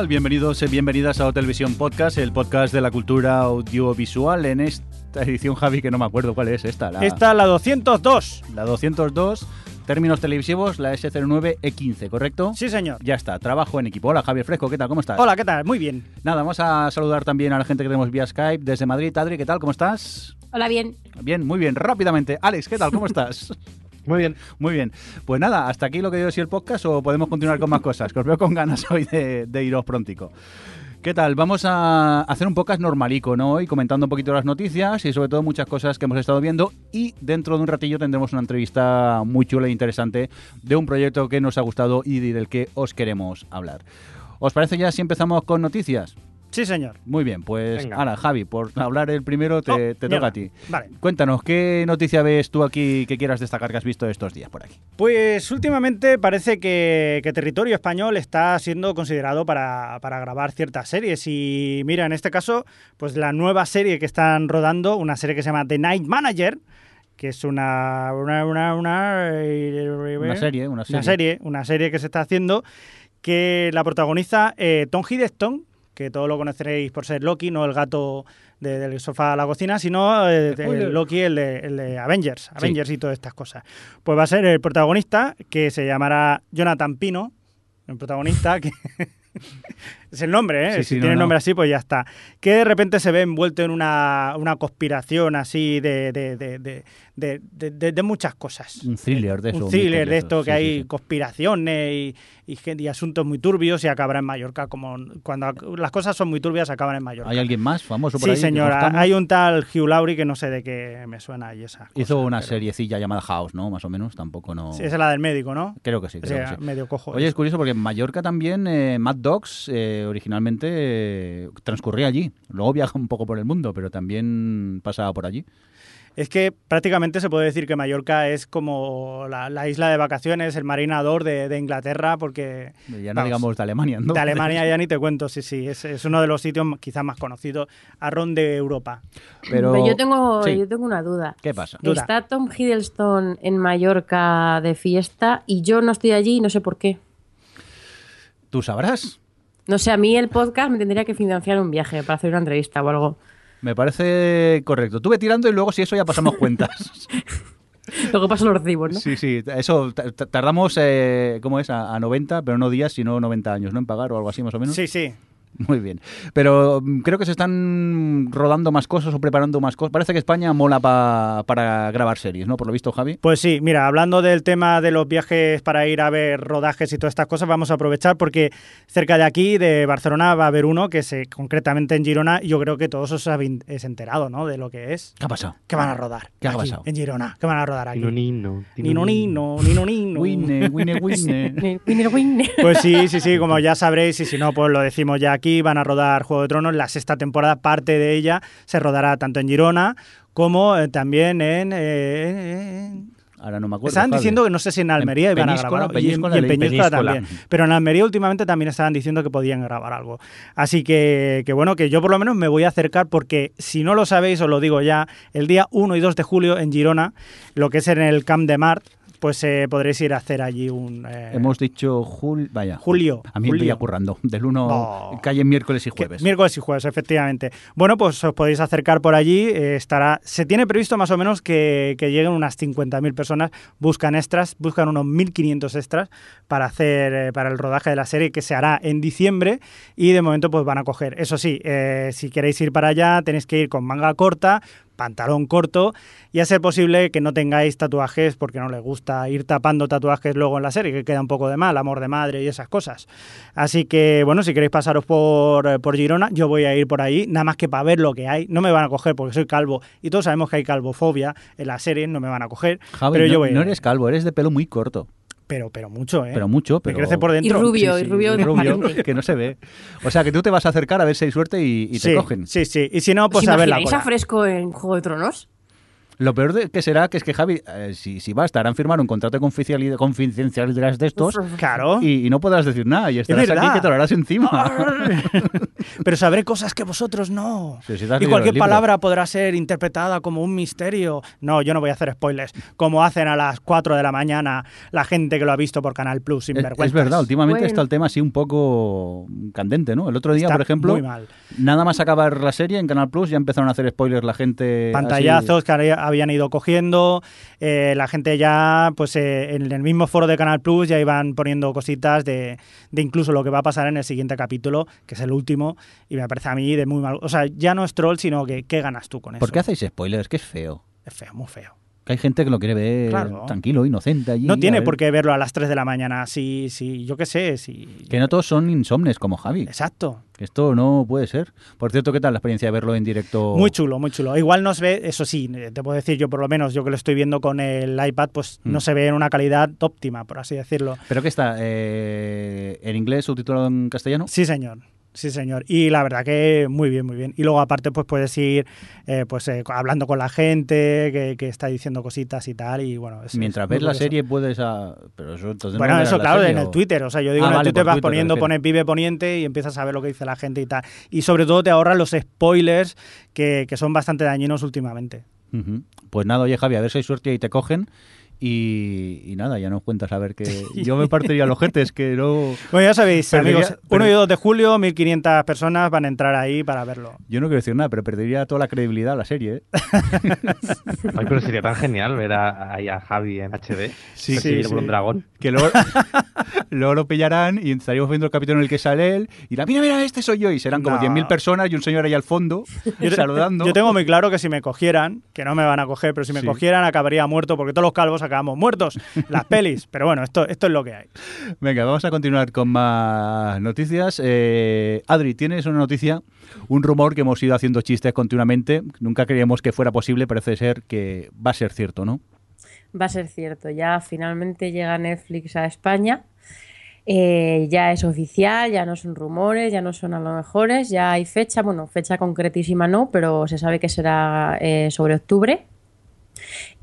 Tal? Bienvenidos y bienvenidas a O Televisión Podcast, el podcast de la cultura audiovisual. En esta edición, Javi, que no me acuerdo cuál es esta. La, Esta es la 202. la 202, términos televisivos, la S09E15, ¿correcto? Sí, señor. Ya está, trabajo en equipo. Hola, Javier Fresco, ¿qué tal? ¿Cómo estás? Hola, ¿qué tal? Muy bien. Nada, vamos a saludar también a la gente que tenemos vía Skype desde Madrid. Adri, ¿qué tal? ¿Cómo estás? Hola, bien. Bien, muy bien, rápidamente. Alex, ¿qué tal? ¿Cómo estás? Muy bien. Muy bien. Pues nada, hasta aquí lo que dio si el podcast o podemos continuar con más cosas, que os veo con ganas hoy de iros prontico. ¿Qué tal? Vamos a hacer un podcast normalico, ¿no? Hoy comentando un poquito las noticias y sobre todo muchas cosas que hemos estado viendo y dentro de un ratillo tendremos una entrevista muy chula e interesante de un proyecto que nos ha gustado y del que os queremos hablar. ¿Os parece ya si empezamos con noticias? Sí, señor. Muy bien, pues Venga. ahora Javi, por hablar el primero te, Oh, te toca mierda. a ti. Vale. Cuéntanos, ¿qué noticia ves tú aquí que quieras destacar que has visto estos días por aquí? Pues últimamente parece que, que territorio español está siendo considerado para, para grabar ciertas series. Y mira, en este caso, pues la nueva serie que están rodando, una serie que se llama The Night Manager, que es una. Una, una, una, Una serie, una serie. Una serie, una serie que se está haciendo, que la protagoniza eh, Tom Hiddleston, que todos lo conoceréis por ser Loki, no el gato de- del sofá a la cocina, sino eh. Loki, el de, el de Avengers, Avengers y todas estas cosas. Pues va a ser el protagonista, que se llamará Jonathan Pino, el protagonista, que es el nombre, ¿eh? Sí, si sí, no, tiene no. nombre así, pues ya está. Que de repente se ve envuelto en una, una conspiración así de, de, de, de, muchas cosas Un thriller de eso. un thriller de esto que Sí, hay sí, sí. conspiraciones y, y, y asuntos muy turbios y acabará en Mallorca. Como cuando las cosas son muy turbias, acaban en Mallorca. ¿Hay alguien más famoso por Sí, ahí? que señora. Hay un tal Hugh Laurie que no sé de qué me suena y esas Hizo una pero- seriecilla llamada House, ¿no? Más o menos, tampoco no... Sí, esa es la del médico, ¿no? Creo que sí, O creo sea, que sí. medio cojo. Oye, es curioso porque en Mallorca también eh, Mad Dogs eh, originalmente eh, transcurría allí. Luego viaja un poco por el mundo, pero también pasaba por allí. Es que prácticamente se puede decir que Mallorca es como la, la isla de vacaciones, el marinador de, de Inglaterra, porque Ya no Vamos. digamos de Alemania, ¿no? de Alemania ya ni te cuento, sí, sí, es, es uno de los sitios quizás más conocidos, arrón de Europa. Pero... Pero yo tengo, Sí. yo tengo una duda. ¿Qué pasa? Duda. Está Tom Hiddleston en Mallorca de fiesta y yo no estoy allí y no sé por qué. ¿Tú sabrás? No sé, a mí el podcast me tendría que financiar un viaje para hacer una entrevista o algo. Me parece correcto. Tuve tirando y luego si eso ya pasamos cuentas. Lo que pasa lo recibo, ¿no? Sí, sí, eso tardamos, eh, ¿cómo es? A, a 90, pero no días, sino 90 años, ¿no? En pagar o algo así más o menos. Sí, sí. Muy bien. Pero mm, creo que se están rodando más cosas o preparando más cosas. Parece que España mola pa- para grabar series, ¿no? Por lo visto, Javi. Pues sí, mira, hablando del tema de los viajes para ir a ver rodajes y todas estas cosas, vamos a aprovechar porque cerca de aquí, de Barcelona, va a haber uno que se concretamente en Girona, y yo creo que todos os habéis enterado, ¿no? De lo que es. ¿Qué ha pasado? Que van a rodar. ¿Qué ha aquí, pasado? En Girona. Que van a rodar aquí. Nino, nino. Nino, nino, nino, nino. Winne, winne, winne. Pues sí, sí, sí, como ya sabréis, y si no, pues lo decimos ya aquí, van a rodar Juego de Tronos, la sexta temporada, parte de ella se rodará tanto en Girona como eh, también en... eh, en- Ahora no me acuerdo. Estaban Javi. diciendo que no sé si en Almería En iban a Peñíscola, grabar y en, y en Peñíscola. también. Pero en Almería últimamente también estaban diciendo que podían grabar algo. Así que, que bueno, que yo por lo menos me voy a acercar porque si no lo sabéis, os lo digo ya, el día 1 y 2 de julio en Girona, lo que es en el Camp de Mart, pues eh, podréis ir a hacer allí un... eh, Hemos dicho jul... Vaya. Julio. A mí me Julio. pilla currando. Del 1 No. calle miércoles y jueves. Miércoles y jueves, efectivamente. Bueno, pues os podéis acercar por allí. eh, estará. Se tiene previsto más o menos que, que lleguen unas 50.000 personas. Buscan extras, buscan unos 1.500 extras para hacer eh, para el rodaje de la serie que se hará en diciembre y de momento pues van a coger. Eso sí, si queréis ir para allá tenéis que ir con manga corta, pantalón corto y a ser posible que no tengáis tatuajes porque no les gusta ir tapando tatuajes luego en la serie, que queda un poco de mal, amor de madre y esas cosas. Así que, bueno, si queréis pasaros por, eh, por Girona, yo voy a ir por ahí, nada más que para ver lo que hay. No me van a coger porque soy calvo y todos sabemos que hay calvofobia en la serie, no me van a coger. Javi, pero no, yo voy no eres calvo, eres de pelo muy corto. Pero, pero mucho, ¿eh? Pero mucho, pero... crece por Y dentro. rubio, Sí, y sí, rubio, rubio, transparente. que no se ve. O sea, que tú te vas a acercar a ver si hay suerte y, y te sí, cogen. Sí, sí. Y si no, ¿Os pues a ver la imagináis a cola. fresco en Juego de Tronos? Lo peor de que será que es que Javi, eh, si, si va, estarán firmar un contrato de confidencialidad, confidencialidad de estos Claro. y, y no podrás decir nada y estarás aquí que te lo harás encima. Pero sabré cosas que vosotros no. Sí, y cualquier palabra podrá ser interpretada como un misterio. No, yo no voy a hacer spoilers. Como hacen a las 4 de la mañana la gente que lo ha visto por Canal Plus sin Es, vergüenza. es verdad, últimamente Bueno. está el tema así un poco candente, ¿no? El otro día, Está por ejemplo, muy mal. nada más acabar la serie en Canal Plus ya empezaron a hacer spoilers la gente. Pantallazos que había- habían ido cogiendo. eh, la gente ya, pues eh, en el mismo foro de Canal Plus ya iban poniendo cositas de, de incluso lo que va a pasar en el siguiente capítulo, que es el último. Y me parece a mí de muy mal. O sea, ya no es troll, sino que ¿qué ganas tú con eso? ¿Por qué hacéis spoilers? Que es feo. Es feo, muy feo. Que hay gente que lo quiere ver Claro. tranquilo, inocente allí. No tiene ver. por qué verlo a las 3 de la mañana. Si, si yo qué sé, si... Que no todos son insomnes como Javi. Exacto. Esto no puede ser. Por cierto, ¿qué tal la experiencia de verlo en directo? Muy chulo, muy chulo. Igual no se ve, eso sí, te puedo decir yo por lo menos, yo que lo estoy viendo con el iPad, pues Mm. no se ve en una calidad óptima, por así decirlo. ¿Pero qué está? Eh, ¿En inglés subtitulado en castellano? Sí, señor. Sí, señor. Y la verdad que muy bien, muy bien. Y luego aparte pues puedes ir eh, pues eh, hablando con la gente que, que está diciendo cositas y tal. Y bueno, es- Mientras es ves la serie puedes... a- Pero eso entonces no Bueno, eso la claro, serie, en el Twitter. O sea, yo digo Ah, en el vale, Twitter vas Twitter, poniendo, pones pibe poniente y empiezas a ver lo que dice la gente y tal. Y sobre todo te ahorras los spoilers que, que son bastante dañinos últimamente. Ujú. Pues nada, oye Javi, a ver si hay suerte y te cogen. Y, y nada, ya nos cuentas a ver que yo me partiría los jetes, que no... Bueno, ya sabéis, Perdería- amigos, 1 y 2 de julio, 1.500 personas van a entrar ahí para verlo. Yo no quiero decir nada, pero perdería toda la credibilidad a la serie. ¿eh? Ay, pero sería tan genial ver a, ahí a Javi en HD. Sí, sí, por sí. un dragón. Que luego, luego lo pillarán y estaríamos viendo el capítulo en el que sale él y dirán, mira, mira, este soy yo. Y serán como No. 10.000 personas y un señor ahí al fondo Yo saludando. Yo tengo muy claro que si me cogieran, que no me van a coger, pero si me Sí. cogieran acabaría muerto porque todos los calvos acabamos muertos. Las pelis. Pero bueno, esto, esto es lo que hay. Venga, vamos a continuar con más noticias. Eh, Adri, ¿tienes una noticia? Un rumor que hemos ido haciendo chistes continuamente. Nunca creíamos que fuera posible, parece ser que va a ser cierto, ¿no? Va a ser cierto, ya finalmente llega Netflix a España. Eh, ya es oficial, ya no son rumores, ya no son a lo mejores, ya hay fecha, bueno, fecha concretísima no, pero se sabe que será eh, sobre octubre.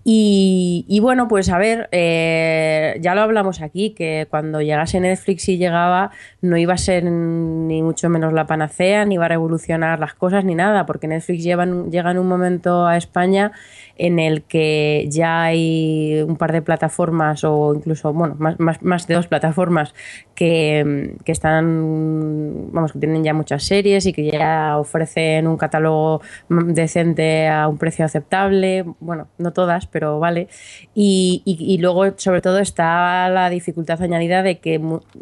Y, y bueno, pues a ver, eh, ya lo hablamos aquí, que cuando llegase Netflix y llegaba, no iba a ser ni mucho menos la panacea, ni iba a revolucionar las cosas, ni nada, porque Netflix lleva llega en un momento a España en el que ya hay un par de plataformas, o incluso, bueno, más, más, más de dos plataformas que, que están, vamos, que tienen ya muchas series y que ya ofrecen un catálogo decente a un precio aceptable, bueno, no todas, pero vale. Y, y- luego, sobre todo, está la dificultad añadida de que,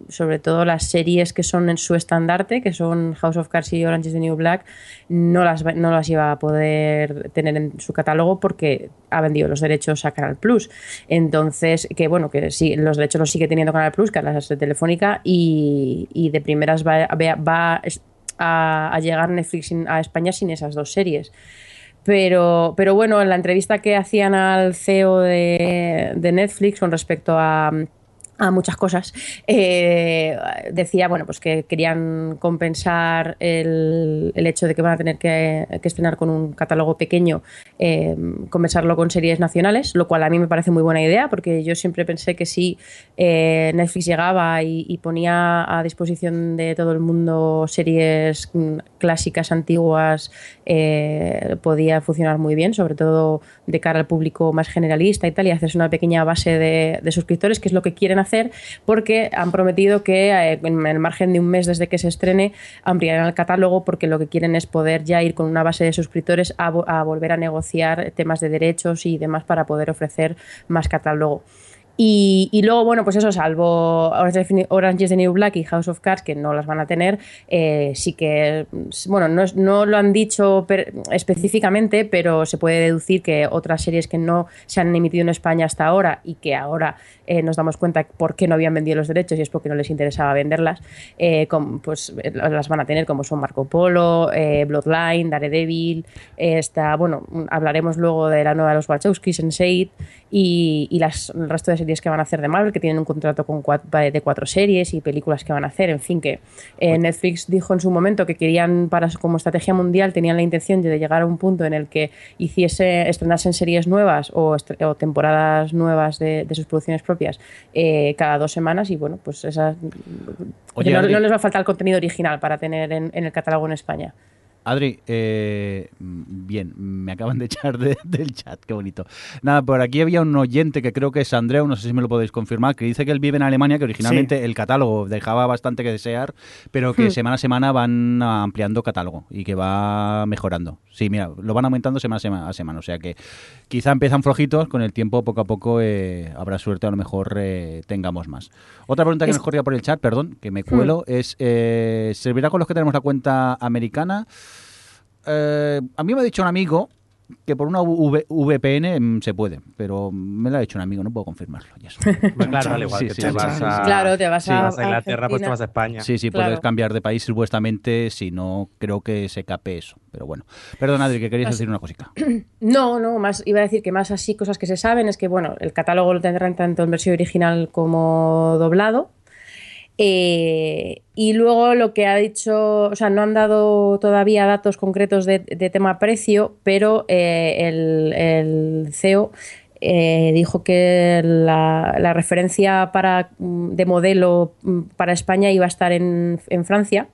sobre todo, las series que son en su estandarte, que son House of Cards y Orange is the New Black, no las, no las iba a poder tener en su catálogo porque ha vendido los derechos a Canal Plus. Entonces, que bueno, que sí, los derechos los sigue teniendo Canal Plus, que es Telefónica, y, de primeras va, a, llegar Netflix a España sin esas dos series. Pero, pero bueno, en la entrevista que hacían al CEO de Netflix con respecto a, a muchas cosas, eh, decía bueno, pues que querían compensar el, el hecho de que van a tener que, que estrenar con un catálogo pequeño, eh, compensarlo con series nacionales, lo cual a mí me parece muy buena idea, porque yo siempre pensé que si eh, Netflix llegaba y, ponía a disposición de todo el mundo series mm, clásicas, antiguas, eh, podía funcionar muy bien, sobre todo de cara al público más generalista y tal, y hacerse una pequeña base de, de suscriptores, que es lo que quieren hacer, porque han prometido que eh, en el margen de un mes desde que se estrene ampliarán el catálogo, porque lo que quieren es poder ya ir con una base de suscriptores a, a volver a negociar temas de derechos y demás para poder ofrecer más catálogo. Y, luego, bueno, pues eso, salvo Orange is the New- Black y House of Cards, que no las van a tener, eh, sí que, bueno, no, es- no lo han dicho per- específicamente, pero se puede deducir que otras series que no se han emitido en España hasta ahora y que ahora eh, nos damos cuenta por qué no habían vendido los derechos y es porque no les interesaba venderlas, eh, com- pues eh, las van a tener como son Marco Polo, Bloodline, Daredevil, está, bueno, hablaremos luego de la nueva de los Wachowski, Sense8, y, y las, el resto de series que van a hacer de Marvel, que tienen un contrato con cuatro, de cuatro series y películas que van a hacer, en fin, que eh, Netflix dijo en su momento que querían, para como estrategia mundial, tenían la intención de llegar a un punto en el que hiciese, estrenasen series nuevas o, o temporadas nuevas de, de sus producciones propias eh, cada dos semanas y bueno, pues esas, Oye, no, no les va a faltar contenido original para tener en, en el catálogo en España. Adri, eh, bien, me acaban de echar de- del chat, qué bonito. Nada, por aquí había un oyente que creo que es Andreu, no sé si me lo podéis confirmar, que dice que él vive en Alemania, que originalmente el catálogo dejaba bastante que desear, pero que semana a semana van ampliando catálogo y que va mejorando. Sí, mira, lo van aumentando semana a semana, o sea que quizá empiezan flojitos, con el tiempo poco a poco eh, habrá suerte, a lo mejor eh, tengamos más. Otra pregunta que Es- nos corría por el chat, perdón, que me cuelo, es, eh, ¿servirá con los que tenemos la cuenta americana? Eh, a mí me ha dicho un amigo que por una V- VPN mm, se puede, pero me lo ha dicho un amigo, no puedo confirmarlo. y eso. Claro, al igual Sí, que sí, te sí, vas sí, a, sí. Claro, te vas si a- vas a a Inglaterra, pues te vas a España. Sí, sí, Claro. puedes cambiar de país supuestamente, si no, creo que se cape eso. Pero bueno, perdón, Adri, que querías decir una cosita. No, no, más iba a decir que más así cosas que se saben es que bueno, el catálogo lo tendrán tanto en versión original como doblado. Eh, y luego lo que ha dicho, o sea, no han dado todavía datos concretos de, tema precio, pero eh, el, CEO eh, dijo que la, referencia para, mm, de modelo mm, para España iba a estar en Francia.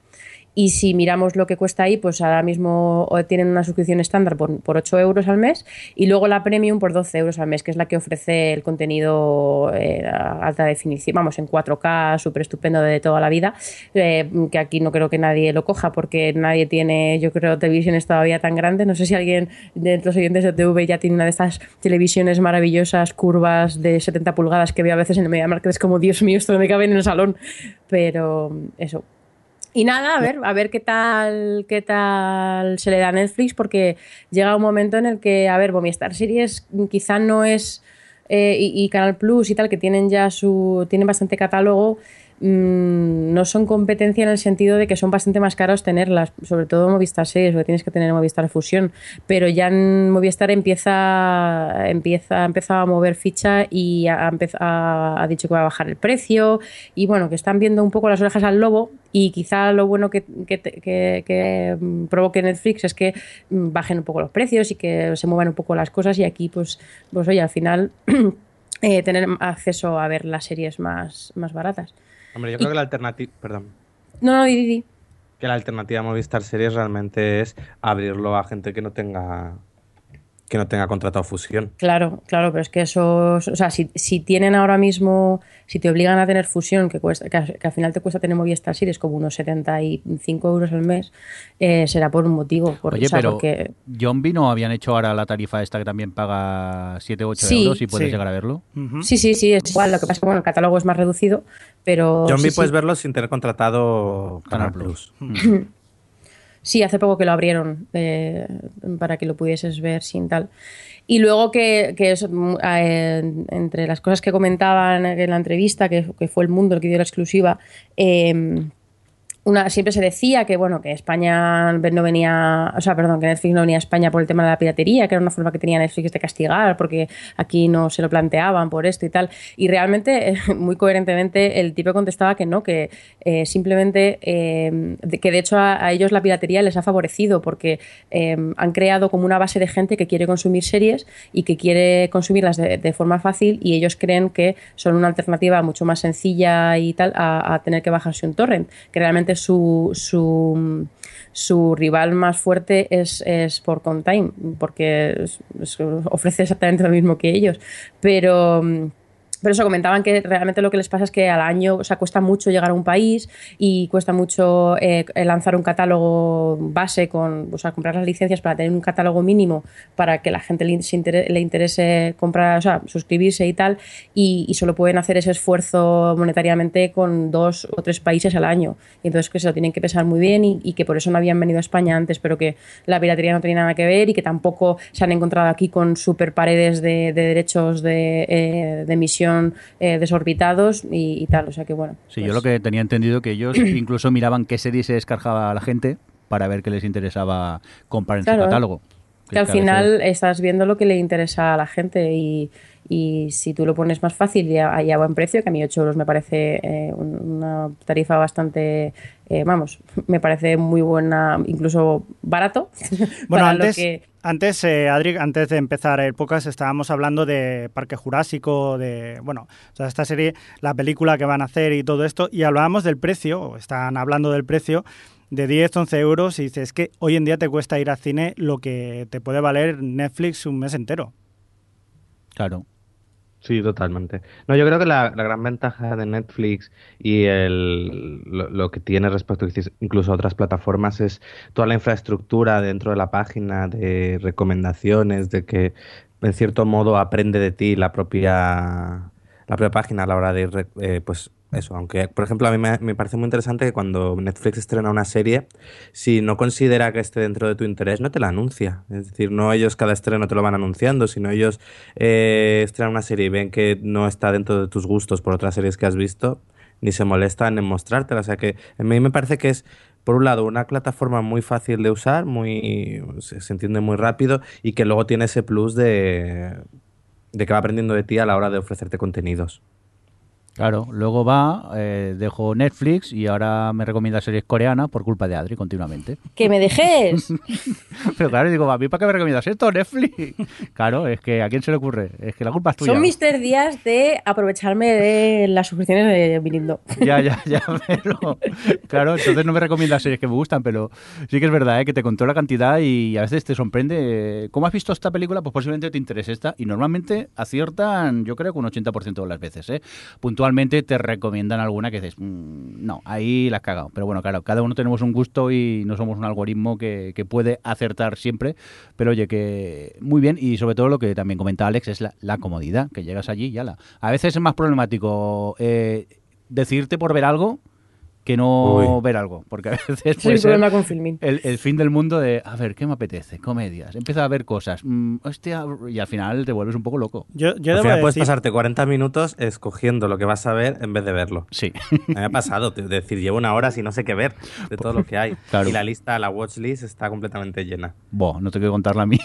Y si miramos lo que cuesta ahí, pues ahora mismo tienen una suscripción estándar por, por 8 euros al mes y luego la premium por 12 euros al mes, que es la que ofrece el contenido eh, alta definición, vamos, en 4K, súper estupendo de toda la vida, eh, que aquí no creo que nadie lo coja porque nadie tiene, yo creo, televisiones todavía tan grandes. No sé si alguien de los oyentes de TV ya tiene una de estas televisiones maravillosas, curvas de 70 pulgadas que veo a veces en el MediaMarkt, es como, Dios mío, esto no me cabe en el salón. Pero eso, y nada, a ver, a ver qué tal, qué tal se le da a Netflix, porque llega un momento en el que, a ver, Movistar Series quizá no es eh, y, y Canal Plus y tal, que tienen ya su, tienen bastante catálogo, mm, no son competencia en el sentido de que son bastante más caros tenerlas, sobre todo Movistar Series, porque tienes que tener Movistar Fusión, pero ya en Movistar empieza, empieza, ha empezado a mover ficha y ha, dicho que va a bajar el precio y bueno, que están viendo un poco las orejas al lobo y quizá lo bueno que- que, mm, provoque Netflix es que mm, bajen un poco los precios y que se muevan un poco las cosas y aquí pues, pues oye, al final eh, tener acceso a ver las series más, más baratas. Hombre, yo creo que la alternativa, perdón, No, no, di, di, di. que la alternativa a Movistar Series realmente es abrirlo a gente que no tenga que no tenga contratado fusión. Claro, claro, pero es que eso, o sea, si, si tienen ahora mismo, si te obligan a tener fusión, que, cuesta, que, al- que al final te cuesta tener Movistar Series como unos 75 euros al mes, eh, será por un motivo. Por, Oye, o sea, pero porque Zombie no habían hecho ahora la tarifa esta que también paga 7 o 8 Sí, euros y puedes sí. llegar a verlo. Sí, sí, sí, es igual. Lo que pasa es que bueno, el catálogo es más reducido, pero. Zombie sí, sí. puedes verlo sin tener contratado Canal Canal Plus. Sí, hace poco que lo abrieron eh, para que lo pudieses ver sin tal. Y luego que, que mm, eh, entre las cosas que comentaban en la entrevista, que, que fue el mundo el que dio la exclusiva, eh, una, siempre se decía que bueno que España no venía, o sea, perdón, que Netflix no venía a España por el tema de la piratería, que era una forma que tenía Netflix de castigar, porque aquí no se lo planteaban por esto y tal. Y realmente, muy coherentemente, el tipo contestaba que no, que eh, simplemente, eh, que de hecho a, ellos la piratería les ha favorecido, porque eh, han creado como una base de gente que quiere consumir series y que quiere consumirlas de, forma fácil y ellos creen que son una alternativa mucho más sencilla y tal a tener que bajarse un torrent, que realmente su, su, su rival más fuerte es, es por porque ofrece exactamente lo mismo que ellos. Pero. Pero eso comentaban que realmente lo que les pasa es que al año, o sea, cuesta mucho llegar a un país y cuesta mucho eh, lanzar un catálogo base con, o sea, comprar las licencias para tener un catálogo mínimo para que la gente le, se intere- le interese comprar, o sea, suscribirse y tal, y, y solo pueden hacer ese esfuerzo monetariamente con dos o tres países al año. Y entonces que se lo tienen que pensar muy bien y, que por eso no habían venido a España antes, pero que la piratería no tenía nada que ver y que tampoco se han encontrado aquí con super paredes de, de derechos de, eh, de emisión eh, desorbitados y, y tal. O sea que bueno. Sí, pues- yo lo que tenía entendido que ellos incluso miraban qué serie se descargaba a la gente para ver qué les interesaba comprar en Claro, su catálogo. que al a veces- final estás viendo lo que le interesa a la gente y, y si tú lo pones más fácil y a, y a buen precio, que a mí 8 euros me parece eh, un- una tarifa bastante, eh, vamos, me parece muy buena, incluso barato. Bueno, para lo antes, que- antes eh, Adri, antes de empezar el podcast estábamos hablando de Parque Jurásico, de, bueno, o sea, esta serie, la película que van a hacer y todo esto, y hablábamos del precio, o están hablando del precio de 10, 11 euros, y dices, es que hoy en día te cuesta ir al cine lo que te puede valer Netflix un mes entero. Claro. Sí, totalmente. No, yo creo que la, la gran ventaja de Netflix y el, lo, que tiene respecto incluso a otras plataformas es toda la infraestructura dentro de la página de recomendaciones, de que en cierto modo aprende de ti la propia, la propia página a la hora de ir, eh, pues eso, aunque por ejemplo a mí me, me parece muy interesante que cuando Netflix estrena una serie, si no considera que esté dentro de tu interés, no te la anuncia. Es decir, no ellos cada estreno te lo van anunciando, sino ellos eh, estrenan una serie y ven que no está dentro de tus gustos por otras series que has visto, ni se molestan en mostrártela. O sea que a mí me parece que es, por un lado, una plataforma muy fácil de usar, muy se, entiende muy rápido y que luego tiene ese plus de, de que va aprendiendo de ti a la hora de ofrecerte contenidos. Claro, luego va, eh, dejo Netflix y ahora me recomienda series coreanas por culpa de Adri continuamente. ¡Que me dejes! Pero claro, digo, ¿a mí para qué me recomiendas esto, Netflix? Claro, es que ¿a quién se le ocurre? Es que la culpa es tuya. Son mis tres días de aprovecharme de las suscripciones de Vinindo. Ya, ya, ya, pero claro, entonces no me recomiendas series que me gustan, pero sí que es verdad ¿eh? que te controla la cantidad y a veces te sorprende. eh, ¿Cómo has visto esta película? Pues posiblemente te interese esta y normalmente aciertan, yo creo que un 80% de las veces. ¿eh? Te recomiendan alguna que dices, "Mm, no, ahí la has cagado. Pero bueno, claro, cada uno tenemos un gusto y no somos un algoritmo que, que puede acertar siempre, pero oye, que muy bien y sobre todo lo que también comenta Alex es la, la comodidad, que llegas allí y ya la. A veces es más problemático. eh, decidirte por ver algo que no Uy. ver algo. Porque a veces es puede el ser problema con Filmin. el, el fin del mundo de, a ver, ¿qué me apetece? Comedias. Empieza a ver cosas. Mm, hostia, y al final te vuelves un poco loco. Yo, yo Al debo final puedes decir, pasarte 40 minutos escogiendo lo que vas a ver en vez de verlo. Sí. Me ha pasado, te- decir, llevo una hora sin no sé qué ver de todo lo que hay. Claro. Y la lista, la watchlist está completamente llena. No te quiero contar la mía.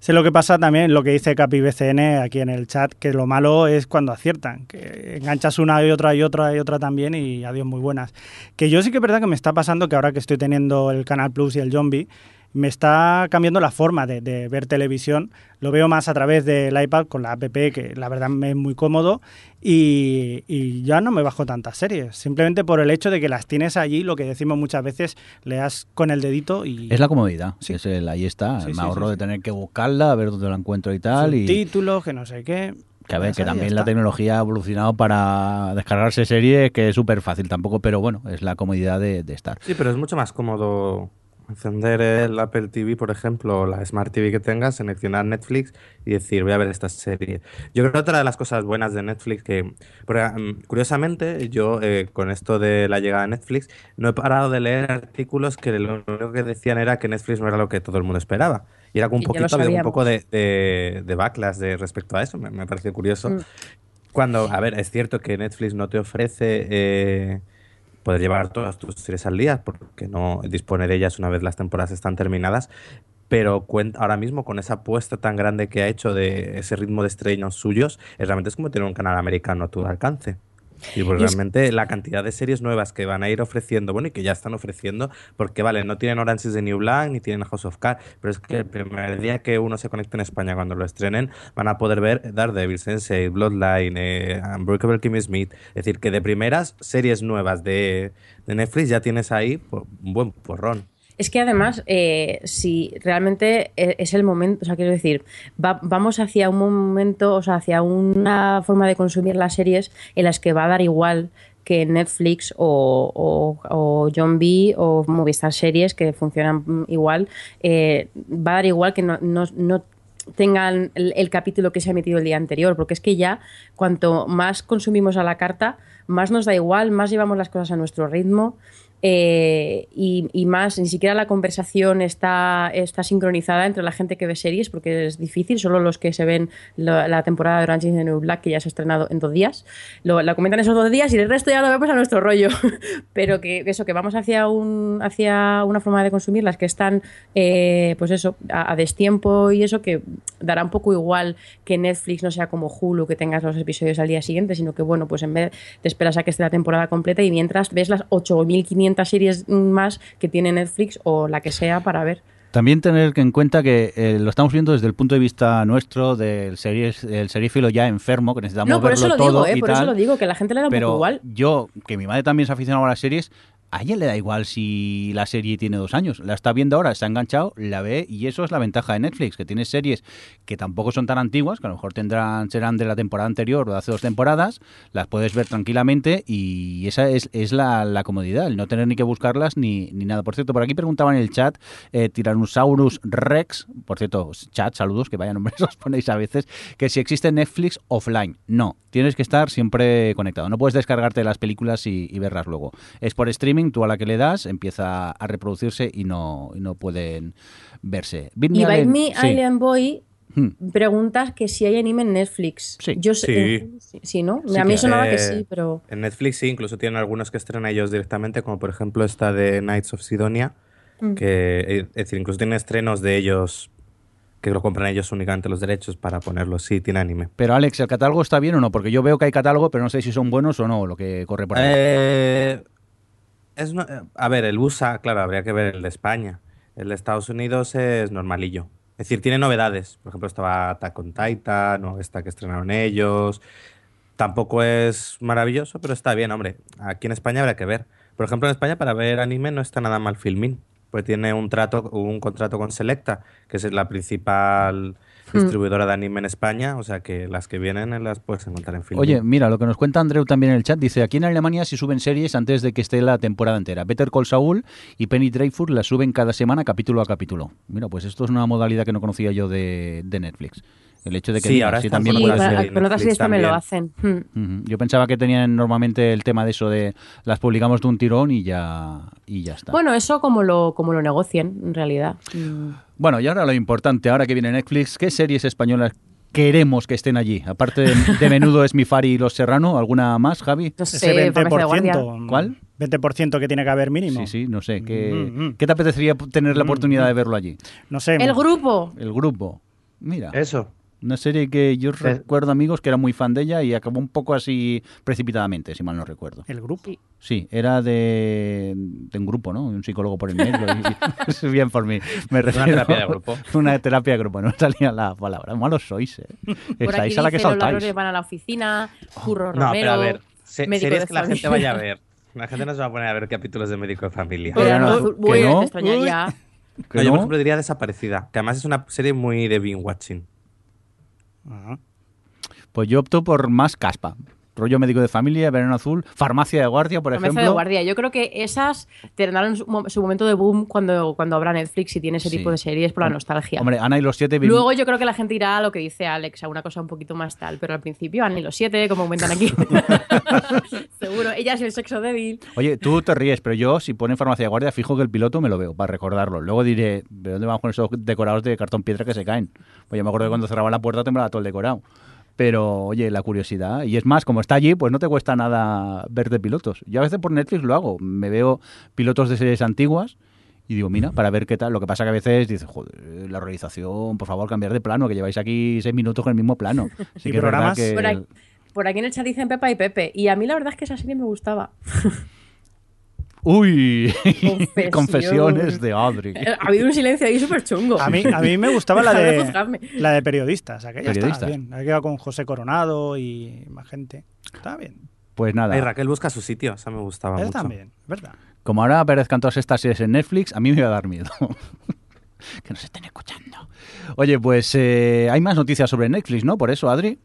Sé lo que pasa también, lo que dice Capi BCN aquí en el chat, que lo malo es cuando aciertan, que enganchas una y otra y otra y otra también y adiós muy buenas. Que yo sí que es verdad que me está pasando que ahora que estoy teniendo el Canal Plus y el Zombie, me está cambiando la forma de, de ver televisión. Lo veo más a través del iPad con la app, que la verdad me es muy cómodo, y, y ya no me bajo tantas series. Simplemente por el hecho de que las tienes allí, lo que decimos muchas veces, le das con el dedito y... Es la comodidad. Sí. Es el, ahí está. Sí, me sí, ahorro sí, de tener que buscarla, a ver dónde la encuentro y tal. Y Títulos, que no sé qué. que a ver, Ya que también la tecnología ha evolucionado para descargarse series, que es súper fácil tampoco, pero bueno, es la comodidad de, de estar. Sí, pero es mucho más cómodo encender el Apple TV, por ejemplo, o la Smart TV que tengas, seleccionar Netflix y decir, voy a ver esta serie. Yo creo que otra de las cosas buenas de Netflix, que porque, mm, curiosamente, yo eh, con esto de la llegada de Netflix, no he parado de leer artículos que lo único que decían era que Netflix no era lo que todo el mundo esperaba. Y era como un poquito, había un poco de, de, de backlash de respecto a eso, me, me pareció curioso. Mm. Cuando, a ver, es cierto que Netflix no te ofrece eh, poder llevar todas tus series al día, porque no dispone de ellas una vez las temporadas están terminadas, pero ahora mismo con esa apuesta tan grande que ha hecho de ese ritmo de estrenos suyos, es realmente es como tener un canal americano a tu alcance. Y pues Y es- realmente la cantidad de series nuevas que van a ir ofreciendo, bueno, y que ya están ofreciendo, porque vale, no tienen Orange is the New Black ni tienen House of Cards, pero es que el primer día que uno se conecte en España, cuando lo estrenen, van a poder ver Daredevil, Sensei, Bloodline, eh, Unbreakable Kimmy Smith. Es decir, que de primeras series nuevas de, de Netflix ya tienes ahí pues, un buen porrón. Es que además, eh, si realmente e- es el momento, o sea, quiero decir, va- vamos hacia un momento, o sea, hacia una forma de consumir las series en las que va a dar igual que Netflix o, o, John B o Movistar Series que funcionan igual, eh, va a dar igual que no, no- no tengan el, el capítulo que se ha emitido el día anterior, porque es que ya cuanto más consumimos a la carta, más nos da igual, más llevamos las cosas a nuestro ritmo, eh, y, y más, ni siquiera la conversación está, está sincronizada entre la gente que ve series, porque es difícil, solo los que se ven la, la temporada de Orange is the New Black, que ya se ha estrenado en dos días, lo, la comentan esos dos días y el resto ya lo vemos a nuestro rollo. Pero que eso, que vamos hacia, un, hacia una forma de consumir las que están, eh, pues eso, a, a destiempo y eso, que dará un poco igual que Netflix no sea como Hulu, que tengas los episodios al día siguiente, sino que, bueno, pues en vez te esperas a que esté la temporada completa y mientras ves las 8.500 series más que tiene Netflix o la que sea para ver. También tener en cuenta que eh, lo estamos viendo desde el punto de vista nuestro del series, el serífilo ya enfermo, que necesitamos No, por eso lo digo, eh, y por eso lo digo, que la gente le da un Pero poco igual. yo, que mi madre también se ha aficionado a las series, a ella le da igual si la serie tiene dos años. La está viendo ahora, se ha enganchado, la ve y eso es la ventaja de Netflix, que tiene series que tampoco son tan antiguas, que a lo mejor tendrán serán de la temporada anterior o de hace dos temporadas, las puedes ver tranquilamente y esa es, es la, la comodidad, el no tener ni que buscarlas ni, ni nada. Por cierto, por aquí preguntaban en el chat, eh, Tyrannosaurus Rex, por cierto, chat, saludos, que vaya nombres os ponéis a veces, que si existe Netflix offline. No, tienes que estar siempre conectado. No puedes descargarte las películas y, y verlas luego. Es por streaming, tú a la que le das empieza a reproducirse y no, y no pueden verse. Beat Y Bite Allen- Me sí. Island Boy Hmm. preguntas que si hay anime en Netflix. Sí. Yo sé, Sí. eh, sí, sí, ¿no? Sí a mí que- sonaba que Eh, sí, pero... En Netflix sí, incluso tienen algunos que estrenan ellos directamente, como por ejemplo esta de Knights of Sidonia, Mm. que eh, es decir, incluso tienen estrenos de ellos que lo compran ellos únicamente los derechos para ponerlos. Sí, tiene anime. Pero Alex, ¿el catálogo está bien o no? Porque yo veo que hay catálogo, pero no sé si son buenos o no lo que corre por ahí. Eh, es una- eh, a ver, el USA, claro, habría que ver el de España. El de Estados Unidos es normalillo. Es decir, tiene novedades. Por ejemplo, estaba Attack on Titan o esta que estrenaron ellos. Tampoco es maravilloso, pero está bien, hombre. Aquí en España habrá que ver. Por ejemplo, en España para ver anime no está nada mal Filmin. Pues tiene un trato, un contrato con Selecta, que es la principal distribuidora de anime en España. O sea que las que vienen eh, las puedes encontrar en Filmin. Oye, mira, lo que nos cuenta Andreu también en el chat, dice, aquí en Alemania se suben series antes de que esté la temporada entera. Better Call Saul y Penny Dreyfus las suben cada semana capítulo a capítulo. Mira, pues esto es una modalidad que no conocía yo de, de Netflix. El hecho de que Sí, mira, ahora sí también Sí, con las con, otras series también lo hacen. Hmm. Yo pensaba que tenían normalmente el tema de eso de las publicamos de un tirón y ya y ya está. Bueno, eso como lo, como lo negocien, en realidad. Mm. Bueno, y ahora lo importante, ahora que viene Netflix, ¿qué series españolas queremos que estén allí? Aparte de, de menudo es mi Fari y Los Serrano, ¿alguna más, Javi? No Ese sé, Guardia. 20%. ¿Cuál? 20% que tiene que haber mínimo. Sí, sí, no sé. ¿Qué, Mm, mm. ¿qué te apetecería tener la Mm, oportunidad mm. de verlo allí? No sé. El grupo. El grupo. Mira, Eso. Una serie que yo Eh. recuerdo, amigos, que era muy fan de ella y acabó un poco así precipitadamente, si mal no recuerdo. El grupo. Sí. Sí, era de, de un grupo, ¿no? Un psicólogo por el medio. y- es bien por mí. Me refiero, terapia de grupo. Una terapia de grupo, no salía la palabra. Malos sois, ¿eh? Por aquí Estáis a la que saltáis. van a la oficina, Curro No, Romero, pero a ver, se- series que la gente vaya a ver. La gente no se va a poner a ver capítulos de médico de familia. Pero no, no, ¿que uy, no? me extrañaría. ¿Que No, yo, por no? ejemplo, diría Desaparecida, que además es una serie muy de binge watching. Pues yo opto por más caspa. Rollo médico de familia, Verano Azul, Farmacia de Guardia, por ejemplo. de guardia. Yo creo que esas tendrán su, mo- su momento de boom cuando, cuando habrá Netflix y tiene ese Sí. tipo de series por la nostalgia. Hombre, Ana y los siete. Luego yo creo que la gente irá a lo que dice Alex, a una cosa un poquito más tal, pero al principio Annie los siete, como comentan aquí. Seguro, ella es el sexo débil. Oye, tú te ríes, pero yo, si ponen Farmacia de Guardia, fijo que el piloto me lo veo, para recordarlo. Luego diré, ¿de dónde vamos con esos decorados de cartón piedra que se caen? Pues yo me acuerdo que cuando cerraba la puerta temblaba todo el decorado. Pero, oye, la curiosidad. Y es más, como está allí, pues no te cuesta nada ver de pilotos. Yo a veces por Netflix lo hago. Me veo pilotos de series antiguas y digo, mira, para ver qué tal. Lo que pasa que a veces dices, joder, la realización, por favor, cambiar de plano, que lleváis aquí seis minutos con el mismo plano. ¿Y que programas? que... Por aquí, por aquí en el chat dicen Pepa y Pepe. Y a mí la verdad es que esa serie me gustaba. Uy, confesiones de Audrey. Ha habido un silencio ahí súper chungo. A mí, a mí me gustaba la de la de periodistas. Aquella Periodista. estaba bien. Aquella con José Coronado y más gente. Estaba bien. Pues nada. Ay, Raquel busca su sitio, esa me gustaba Esa mucho. también, ¿verdad? Como ahora aparezcan todas estas series en Netflix, a mí me va a dar miedo. que nos estén escuchando. Oye, pues eh, hay más noticias sobre Netflix, ¿no? Por eso, Adri.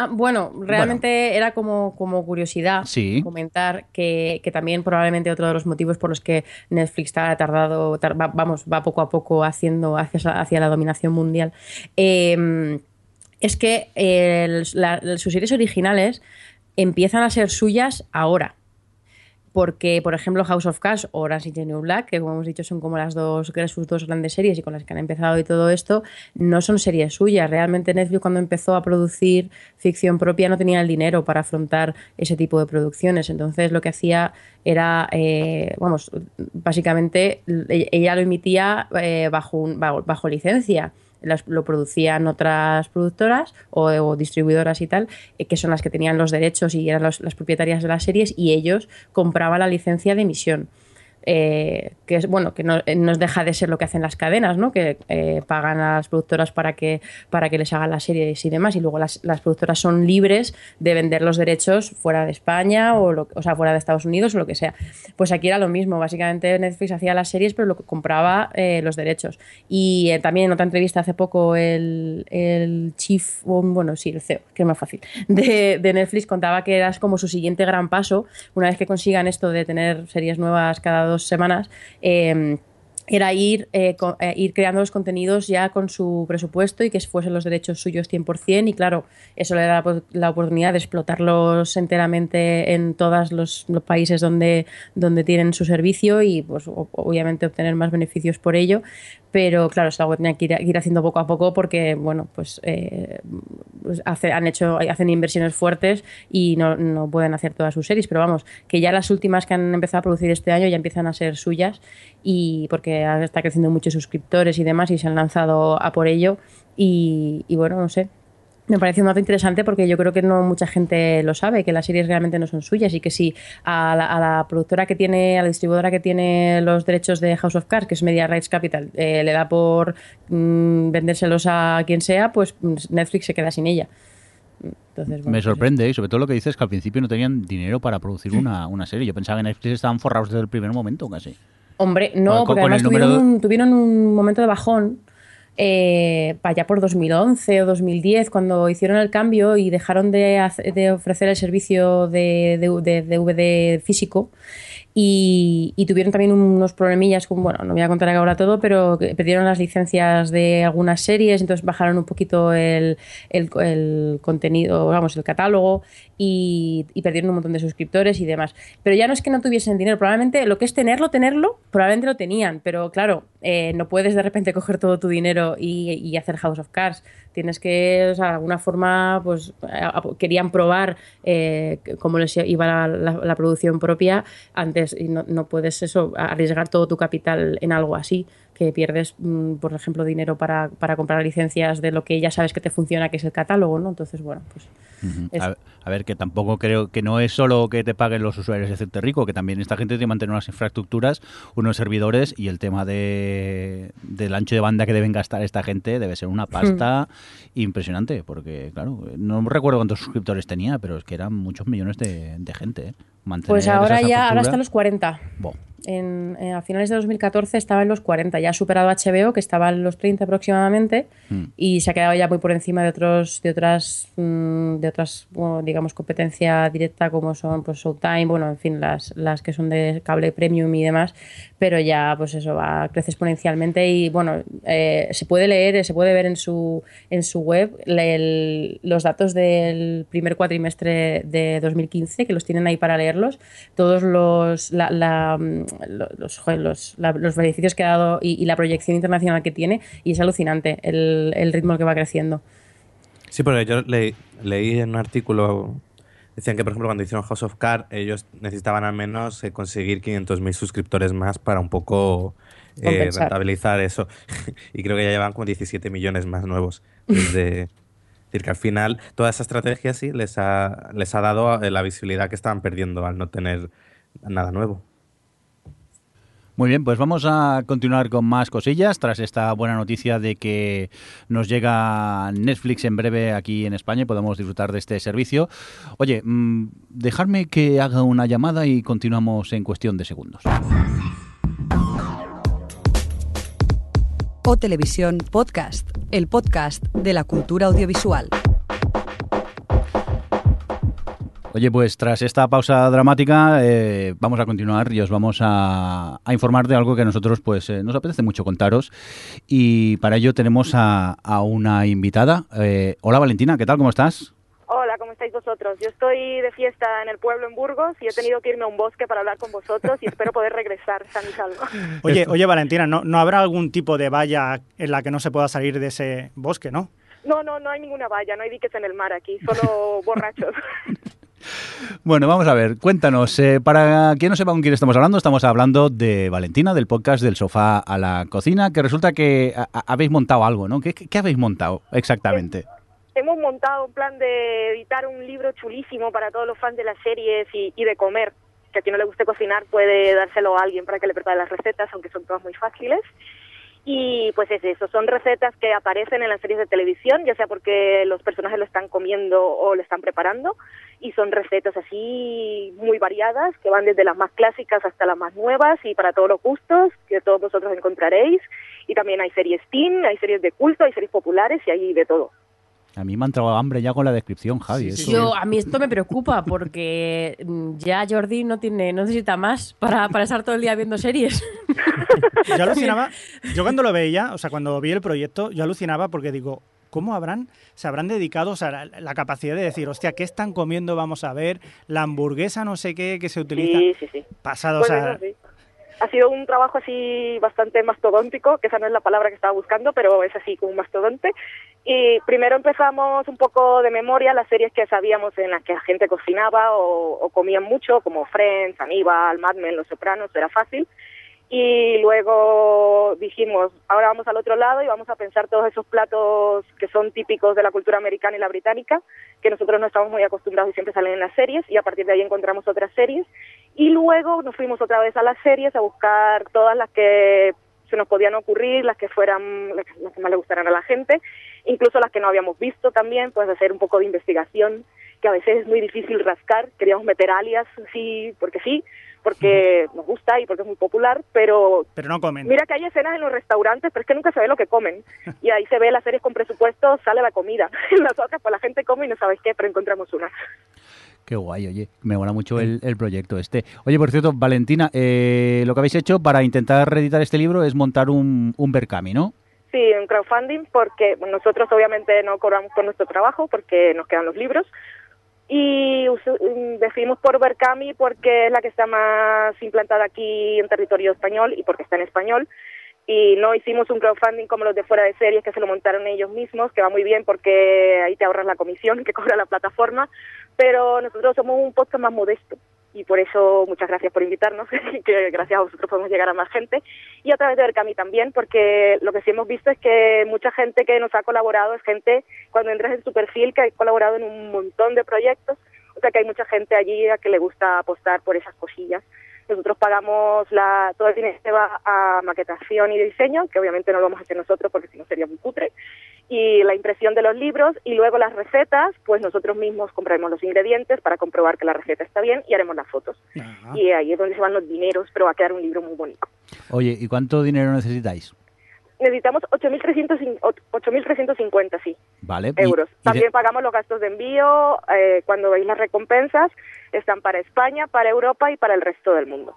Ah, bueno, realmente era como, como curiosidad Sí. comentar que, que también probablemente otro de los motivos por los que Netflix ha tardado, tar- va- vamos, va poco a poco haciendo hacia, hacia la dominación mundial, eh, es que la- sus series originales empiezan a ser suyas ahora. Porque, por ejemplo, House of Cards o Orange is New Black, que como hemos dicho son como las dos, sus dos grandes series y con las que han empezado y todo esto, no son series suyas. Realmente Netflix cuando empezó a producir ficción propia no tenía el dinero para afrontar ese tipo de producciones. Entonces lo que hacía era, eh, vamos, básicamente ella lo emitía eh, bajo, bajo licencia lo producían otras productoras o, distribuidoras y tal, eh, que son las que tenían los derechos y eran las propietarias de las series, y ellos compraban la licencia de emisión. Eh, que es bueno que no, nos deja de ser lo que hacen las cadenas, ¿no? que eh, pagan a las productoras para que, para que les hagan las series y demás, y luego las, las productoras son libres de vender los derechos fuera de España o, lo, o sea, fuera de Estados Unidos o lo que sea. Pues aquí era lo mismo, básicamente Netflix hacía las series, pero lo que compraba eh, los derechos. Y también en otra entrevista hace poco el, el chief, bueno, sí, el CEO, que es más fácil, de, de Netflix contaba que era como su siguiente gran paso, una vez que consigan esto de tener series nuevas cada dos semanas. Eh, era ir, eh, eh, ir creando los contenidos ya con su presupuesto y que fuesen los derechos suyos 100% y claro, eso le da la, oportunidad de explotarlos enteramente en todos los, países donde, donde tienen su servicio y pues obviamente obtener más beneficios por ello, pero claro, es algo que tenía que ir, haciendo poco a poco porque bueno, pues, eh, pues han hecho, hacen inversiones fuertes y no, no pueden hacer todas sus series, pero vamos, que ya las últimas que han empezado a producir este año ya empiezan a ser suyas y porque está creciendo muchos suscriptores y demás y se han lanzado a por ello. Y, bueno, no sé, me parece un dato interesante porque yo creo que no mucha gente lo sabe, que las series realmente no son suyas y que si a la, productora que tiene, a la distribuidora que tiene los derechos de House of Cards, que es Media Rights Capital, eh, le da por mm, vendérselos a quien sea, pues Netflix se queda sin ella. Entonces, me pues sorprende y sobre todo lo que dices que al principio no tenían dinero para producir una, una serie. Yo pensaba que Netflix estaban forrados desde el primer momento casi. Hombre, no, porque además tuvieron un, momento de bajón eh, allá por 2011 o 2010, cuando hicieron el cambio y dejaron de, ofrecer el servicio de, de, DVD físico y, tuvieron también unos problemillas, con, bueno, no voy a contar ahora todo, pero perdieron las licencias de algunas series, entonces bajaron un poquito el, el, contenido, vamos, el catálogo y, perdieron un montón de suscriptores y demás. Pero ya no es que no tuviesen dinero, probablemente lo que es tenerlo, tenerlo, probablemente lo tenían, pero claro, eh, no puedes de repente coger todo tu dinero y, hacer House of Cards. Tienes que, de alguna forma, pues querían probar eh, cómo les iba la producción propia antes y no, puedes eso, arriesgar todo tu capital en algo así, que pierdes, mm, por ejemplo, dinero para, para, comprar licencias de lo que ya sabes que te funciona, que es el catálogo, ¿no? Entonces, bueno, pues... a, ver, que tampoco creo que no es solo que te paguen los usuarios de hacerte rico, que también esta gente tiene que mantener unas infraestructuras, unos servidores y el tema de, del ancho de banda que deben gastar esta gente debe ser una pasta impresionante, porque, claro, no recuerdo cuántos suscriptores tenía, pero es que eran muchos millones de, gente, ¿eh? pues ahora ya, ahora están los 40 en, eh, a finales de 2014 estaba en los 40, ya ha superado HBO, que estaba en los 30 aproximadamente, hmm. y se ha quedado ya muy por encima de otros de otras, mm, de otras digamos, competencia directa como son pues, Showtime, bueno, en fin, las, las que son de cable premium y demás, pero ya pues eso va, crece exponencialmente y bueno, eh, se puede leer, se puede ver en su, en su web los datos del primer cuatrimestre de 2015, que los tienen ahí para leerlos, todos los... la los, los, beneficios que ha dado y, la proyección internacional que tiene y es alucinante el, el ritmo que va creciendo. Sí, porque yo leí en un artículo, decían que por ejemplo cuando hicieron House of Cards ellos necesitaban al menos eh, conseguir 500.000 suscriptores más para un poco eh, rentabilizar eso. y creo que ya llevan como 17 millones más nuevos. Desde, es decir, que al final toda esa estrategia sí les ha, les ha dado eh, la visibilidad que estaban perdiendo al no tener nada nuevo. Muy bien, pues vamos a continuar con más cosillas tras esta buena noticia de que nos llega Netflix en breve aquí en España y podemos disfrutar de este servicio. Oye, mm, dejarme que haga una llamada y continuamos en cuestión de segundos. O Televisión Podcast, el podcast de la cultura audiovisual. Oye, pues tras esta pausa dramática eh, vamos a continuar y os vamos a, informar de algo que a nosotros pues eh, nos apetece mucho contaros y para ello tenemos a, una invitada. Eh, hola Valentina, ¿qué tal? ¿Cómo estás? Hola, ¿cómo estáis vosotros. Yo estoy de fiesta en el pueblo en Burgos y he tenido que irme a un bosque para hablar con vosotros y espero poder regresar san y salvo. Oye, oye Valentina, ¿no, ¿no habrá algún tipo de valla en la que no se pueda salir de ese bosque, no? No, no, no hay ninguna valla, no hay diques en el mar aquí, solo borrachos. Bueno, vamos a ver, cuéntanos, eh, para quien no sepa con quién estamos hablando, estamos hablando de Valentina, del podcast del sofá a la cocina, que resulta que a- habéis montado algo, ¿no? ¿Qué, qué habéis montado exactamente? Hemos montado un plan de editar un libro chulísimo para todos los fans de las series y, y de comer. Que a quien no le guste cocinar puede dárselo a alguien para que le prepare las recetas, aunque son todas muy fáciles. Y pues es eso, son recetas que aparecen en las series de televisión, ya sea porque los personajes lo están comiendo o lo están preparando, y son recetas así muy variadas, que van desde las más clásicas hasta las más nuevas y para todos los gustos, que todos vosotros encontraréis. Y también hay series teen, hay series de culto, hay series populares y hay de todo. A mí me ha entrado hambre ya con la descripción, Javi. eso Yo, es- a mí esto me preocupa porque mm, ya Jordi no tiene, no necesita más para, para estar todo el día viendo series. Yo alucinaba, yo cuando lo veía, o sea, cuando vi el proyecto, yo alucinaba porque digo, ¿cómo habrán, se habrán dedicado, o sea, la, la capacidad de decir, hostia, ¿qué están comiendo? Vamos a ver, la hamburguesa no sé qué que se utiliza. Sí, sí, sí. Pasado, Pues o sea, eso sí. Ha sido un trabajo así bastante mastodóntico, que esa no es la palabra que estaba buscando, pero es así como un mastodonte. Y primero empezamos un poco de memoria las series que sabíamos en las que la gente cocinaba o, o comían mucho, como Friends, Aníbal, Mad Men, Los Sopranos, era fácil. Y luego dijimos, ahora vamos al otro lado y vamos a pensar todos esos platos que son típicos de la cultura americana y la británica, que nosotros no estamos muy acostumbrados y siempre salen en las series, y a partir de ahí encontramos otras series. Y luego nos fuimos otra vez a las series a buscar todas las que se nos podían ocurrir, las que fueran, las que las que más le gustaran a la gente, incluso las que no habíamos visto también, pues hacer un poco de investigación, que a veces es muy difícil rascar, queríamos meter alias, sí, porque sí, porque nos gusta y porque es muy popular, pero pero no comen. Mira que hay escenas en los restaurantes, pero es que nunca se ve lo que comen. Y ahí se ve las series con presupuesto, sale la comida. En las otras, pues la gente come y no sabes qué, pero encontramos una. Qué guay, oye. Me mola mucho el, el proyecto este. Oye, por cierto, Valentina, eh, lo que habéis hecho para intentar reeditar este libro es montar un, un Berkami, ¿no? Sí, un crowdfunding, porque nosotros obviamente no cobramos por nuestro trabajo, porque nos quedan los libros. Y mm, decidimos por Berkami porque es la que está más implantada aquí en territorio español y porque está en español. Y no hicimos un crowdfunding como los de fuera de series que se lo montaron ellos mismos, que va muy bien porque ahí te ahorras la comisión que cobra la plataforma. Pero nosotros somos un podcast más modesto y por eso muchas gracias por invitarnos, que gracias a vosotros podemos llegar a más gente. Y a través de Berkami también, porque lo que sí hemos visto es que mucha gente que nos ha colaborado es gente, cuando entras en su perfil, que ha colaborado en un montón de proyectos, o sea que hay mucha gente allí a que le gusta apostar por esas cosillas. Nosotros pagamos la, todo el dinero que va a maquetación y diseño, que obviamente no lo vamos a hacer nosotros porque si no sería muy cutre, y la impresión de los libros y luego las recetas, pues nosotros mismos compraremos los ingredientes para comprobar que la receta está bien y haremos las fotos. Y ahí es donde se van los dineros, pero va a quedar un libro muy bonito. Oye, ¿y cuánto dinero necesitáis? Necesitamos 8.350, 8.350, sí, Vale. y- euros. y de- También pagamos los gastos de envío. eh, cuando veis las recompensas, están para España, para Europa y para el resto del mundo.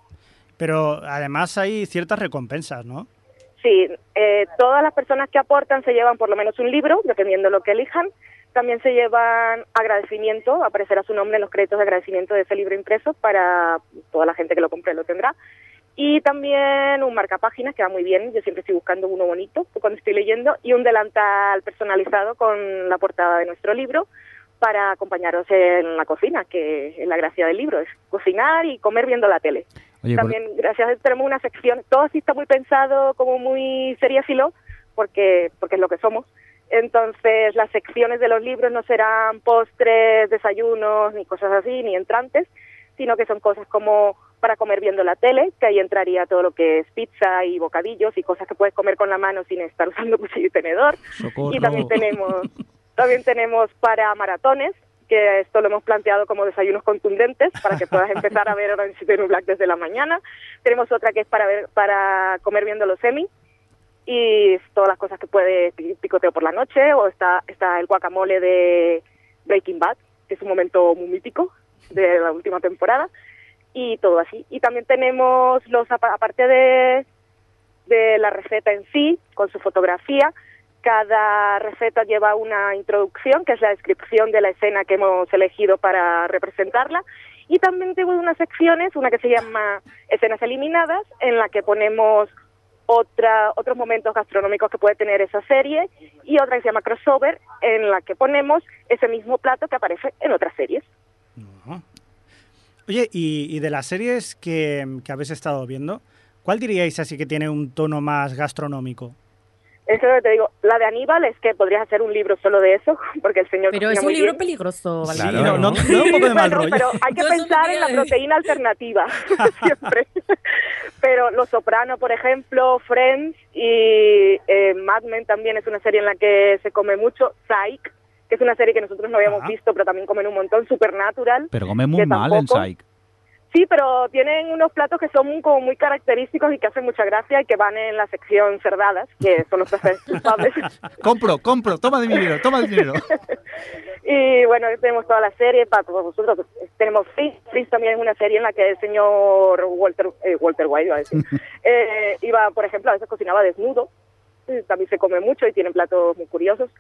Pero además hay ciertas recompensas, ¿no? Sí, eh, todas las personas que aportan se llevan por lo menos un libro, dependiendo de lo que elijan. También se llevan agradecimiento, aparecerá su nombre en los créditos de agradecimiento de ese libro impreso para toda la gente que lo compre lo tendrá. Y también un marcapáginas que va muy bien, yo siempre estoy buscando uno bonito cuando estoy leyendo, y un delantal personalizado con la portada de nuestro libro para acompañaros en la cocina, que es la gracia del libro, es cocinar y comer viendo la tele. Oye, por- También, gracias a Dios, tenemos una sección, todo así está muy pensado, como muy seriéfilo, porque, porque es lo que somos. Entonces, las secciones de los libros no serán postres, desayunos, ni cosas así, ni entrantes, sino que son cosas como para comer viendo la tele, que ahí entraría todo lo que es pizza y bocadillos y cosas que puedes comer con la mano sin estar usando cuchillo y tenedor. Socorro. Y también tenemos, también tenemos para maratones, que esto lo hemos planteado como desayunos contundentes para que puedas empezar a ver Orange New Black desde la mañana. Tenemos otra que es para ver, para comer viendo los semi y todas las cosas que puede pi- picoteo por la noche o está está el guacamole de Breaking Bad, que es un momento muy mítico de la última temporada y todo así. Y también tenemos los apa- aparte de de la receta en sí, con su fotografía, Cada receta lleva una introducción, que es la descripción de la escena que hemos elegido para representarla. Y también tengo unas secciones, una que se llama escenas eliminadas, en la que ponemos otra, otros momentos gastronómicos que puede tener esa serie y otra que se llama crossover, en la que ponemos ese mismo plato que aparece en otras series. Oye, y, y de las series que, que habéis estado viendo, ¿cuál diríais así que tiene un tono más gastronómico? Eso te digo, la de Aníbal es que podrías hacer un libro solo de eso, porque el señor Pero es un muy libro bien. peligroso, ¿vale? Sí, no, no, no da un poco de mal Bueno, rollo. pero hay que pensar en la proteína alternativa, siempre. Pero Los Soprano, por ejemplo, Friends y eh, Mad Men también es una serie en la que se come mucho. Psych, que es una serie que nosotros no habíamos Ah. visto, pero también comen un montón. Supernatural. Pero come muy que mal en. Psych. Sí, pero tienen unos platos que son como muy característicos y que hacen mucha gracia y que van en la sección cerdadas, que son los culpables. Compro, compro, toma de mi dinero, toma de mi dinero. Y bueno, tenemos toda la serie para todos vosotros. Tenemos Freeze. Freeze también es una serie en la que el señor Walter, eh, Walter White, iba a decir, eh, iba, por ejemplo, a veces cocinaba desnudo. También se come mucho y tiene platos muy curiosos.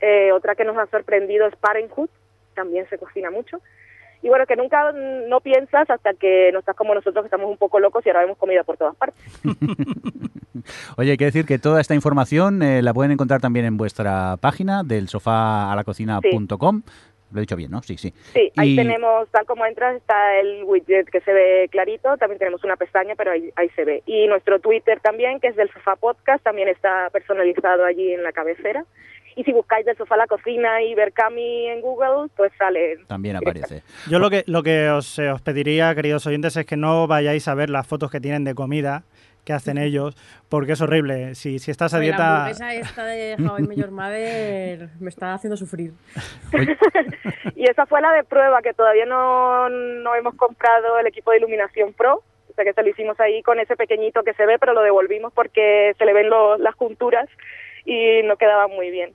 Eh, otra que nos ha sorprendido es Parenthood. También se cocina mucho. Y bueno, que nunca no piensas hasta que no estás como nosotros, que estamos un poco locos y ahora vemos comida por todas partes. Oye, hay que decir que toda esta información eh, la pueden encontrar también en vuestra página del sofá a la cocina.com. Lo he dicho bien, ¿no? Sí, sí. Sí, ahí Y- tenemos, tal como entras, está el widget que se ve clarito, también tenemos una pestaña, pero ahí, ahí se ve. Y nuestro Twitter también, que es del Sofá Podcast, también está personalizado allí en la cabecera. Y si buscáis del Sofá a la Cocina y Berkami en Google, pues sale. También aparece. Yo lo que, lo que os, eh, os pediría, queridos oyentes, es que no vayáis a ver las fotos que tienen de comida que hacen ellos, porque es horrible. Si, si estás a Oye, La dieta... hamburguesa esta de How I Met Your Mother me está haciendo sufrir. Y esa fue la de prueba, que todavía no, no hemos comprado el equipo de iluminación Pro. O sea que se lo hicimos ahí con ese pequeñito que se ve, pero lo devolvimos porque se le ven los- las junturas y no quedaba muy bien.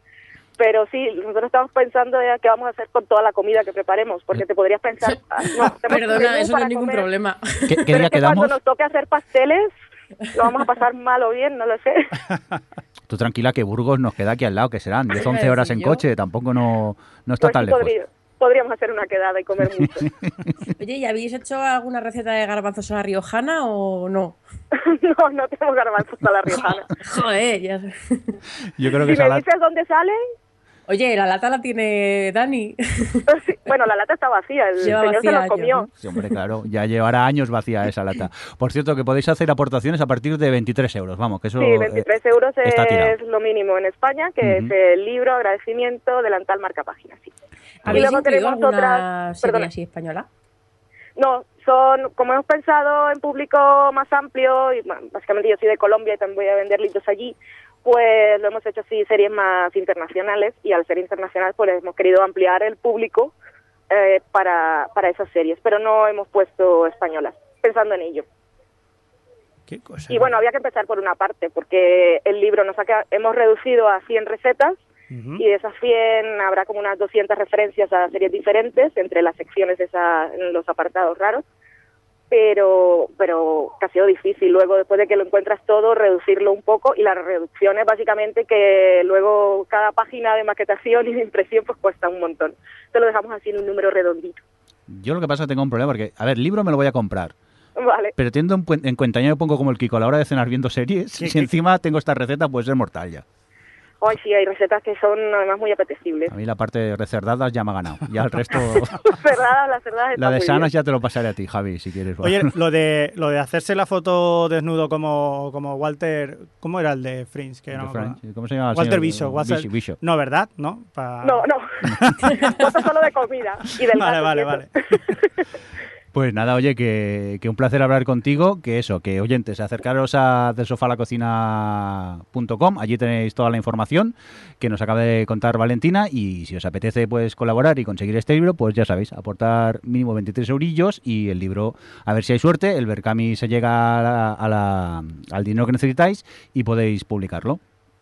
Pero sí, nosotros estamos pensando de qué vamos a hacer con toda la comida que preparemos, porque te podrías pensar... ah, no, Perdona, eso no es ningún comer, problema. ¿Qué, qué Pero día es que quedamos? cuando nos toque hacer pasteles, lo vamos a pasar mal o bien, no lo sé. Tú tranquila que Burgos nos queda aquí al lado, que serán 10, Iba a 11 horas en yo. coche, tampoco no, no está Pues tan sí lejos. podría- podríamos hacer una quedada y comer mucho. Oye, ¿y habéis hecho alguna receta de garbanzos a la riojana o no? no, no tenemos garbanzos a la riojana. Joder, ya sé. Yo creo Si que esa me la- dices dónde salen, Oye, la lata la tiene Dani. Sí, bueno, la lata está vacía, el Lleva señor se vacía años, comió. ¿no? Sí, hombre, claro, ya llevará años vacía esa lata. Por cierto, que podéis hacer aportaciones a partir de 23 euros, vamos, que eso... Sí, eh, 23 euros está tirado. es lo mínimo en España, que es el libro, agradecimiento, delantal, marca página. Sí. ¿Habéis luego incluido tenemos alguna otras- serie perdona. así española? No, son, como hemos pensado en público más amplio, y bueno, básicamente yo soy de Colombia y también voy a vender libros allí, pues lo hemos hecho así series más internacionales y al ser internacional pues hemos querido ampliar el público eh, para, para esas series, pero no hemos puesto españolas, pensando en ello. ¿Qué cosa? Y bueno, había que empezar por una parte, porque el libro nos ha quedado- hemos reducido a 100 recetas y de esas 100 habrá como unas 200 referencias a series diferentes entre las secciones de esa, en los apartados raros, pero pero que ha sido difícil luego después de que lo encuentras todo reducirlo un poco y la reducción es básicamente que luego cada página de maquetación y de impresión pues cuesta un montón. Entonces lo dejamos así en un número redondito. Yo lo que pasa es que tengo un problema, porque, a ver, libro me lo voy a comprar, Vale. pero teniendo en, cuen- en cuenta, yo me pongo como el Kiko a la hora de cenar viendo series, Sí, si sí. encima tengo esta receta, puede ser mortal ya. Hoy sí hay recetas que son además muy apetecibles. A mí la parte de recerdadas ya me ha ganado. Ya el resto, cerradas, las cerradas la de sanas bien. ya te lo pasaré a ti, Javi, si quieres. Oye, lo de, lo de hacerse la foto desnudo como, como Walter... ¿Cómo era el de Fringe? Que no. ¿Cómo se llama? el Walter? Bishop. Walter-. No, ¿verdad? ¿No? Pa- No, no. Solo de comida y del Vale, gato vale, vale. Pues nada, oye, que, que un placer hablar contigo, que eso, que oyentes, acercaros a delsofalacocina.com, allí tenéis toda la información que nos acaba de contar Valentina y si os apetece pues colaborar y conseguir este libro, pues ya sabéis, aportar mínimo 23 eurillos y el libro, a ver si hay suerte, el Berkami se llega a la- a la- al dinero que necesitáis y podéis publicarlo.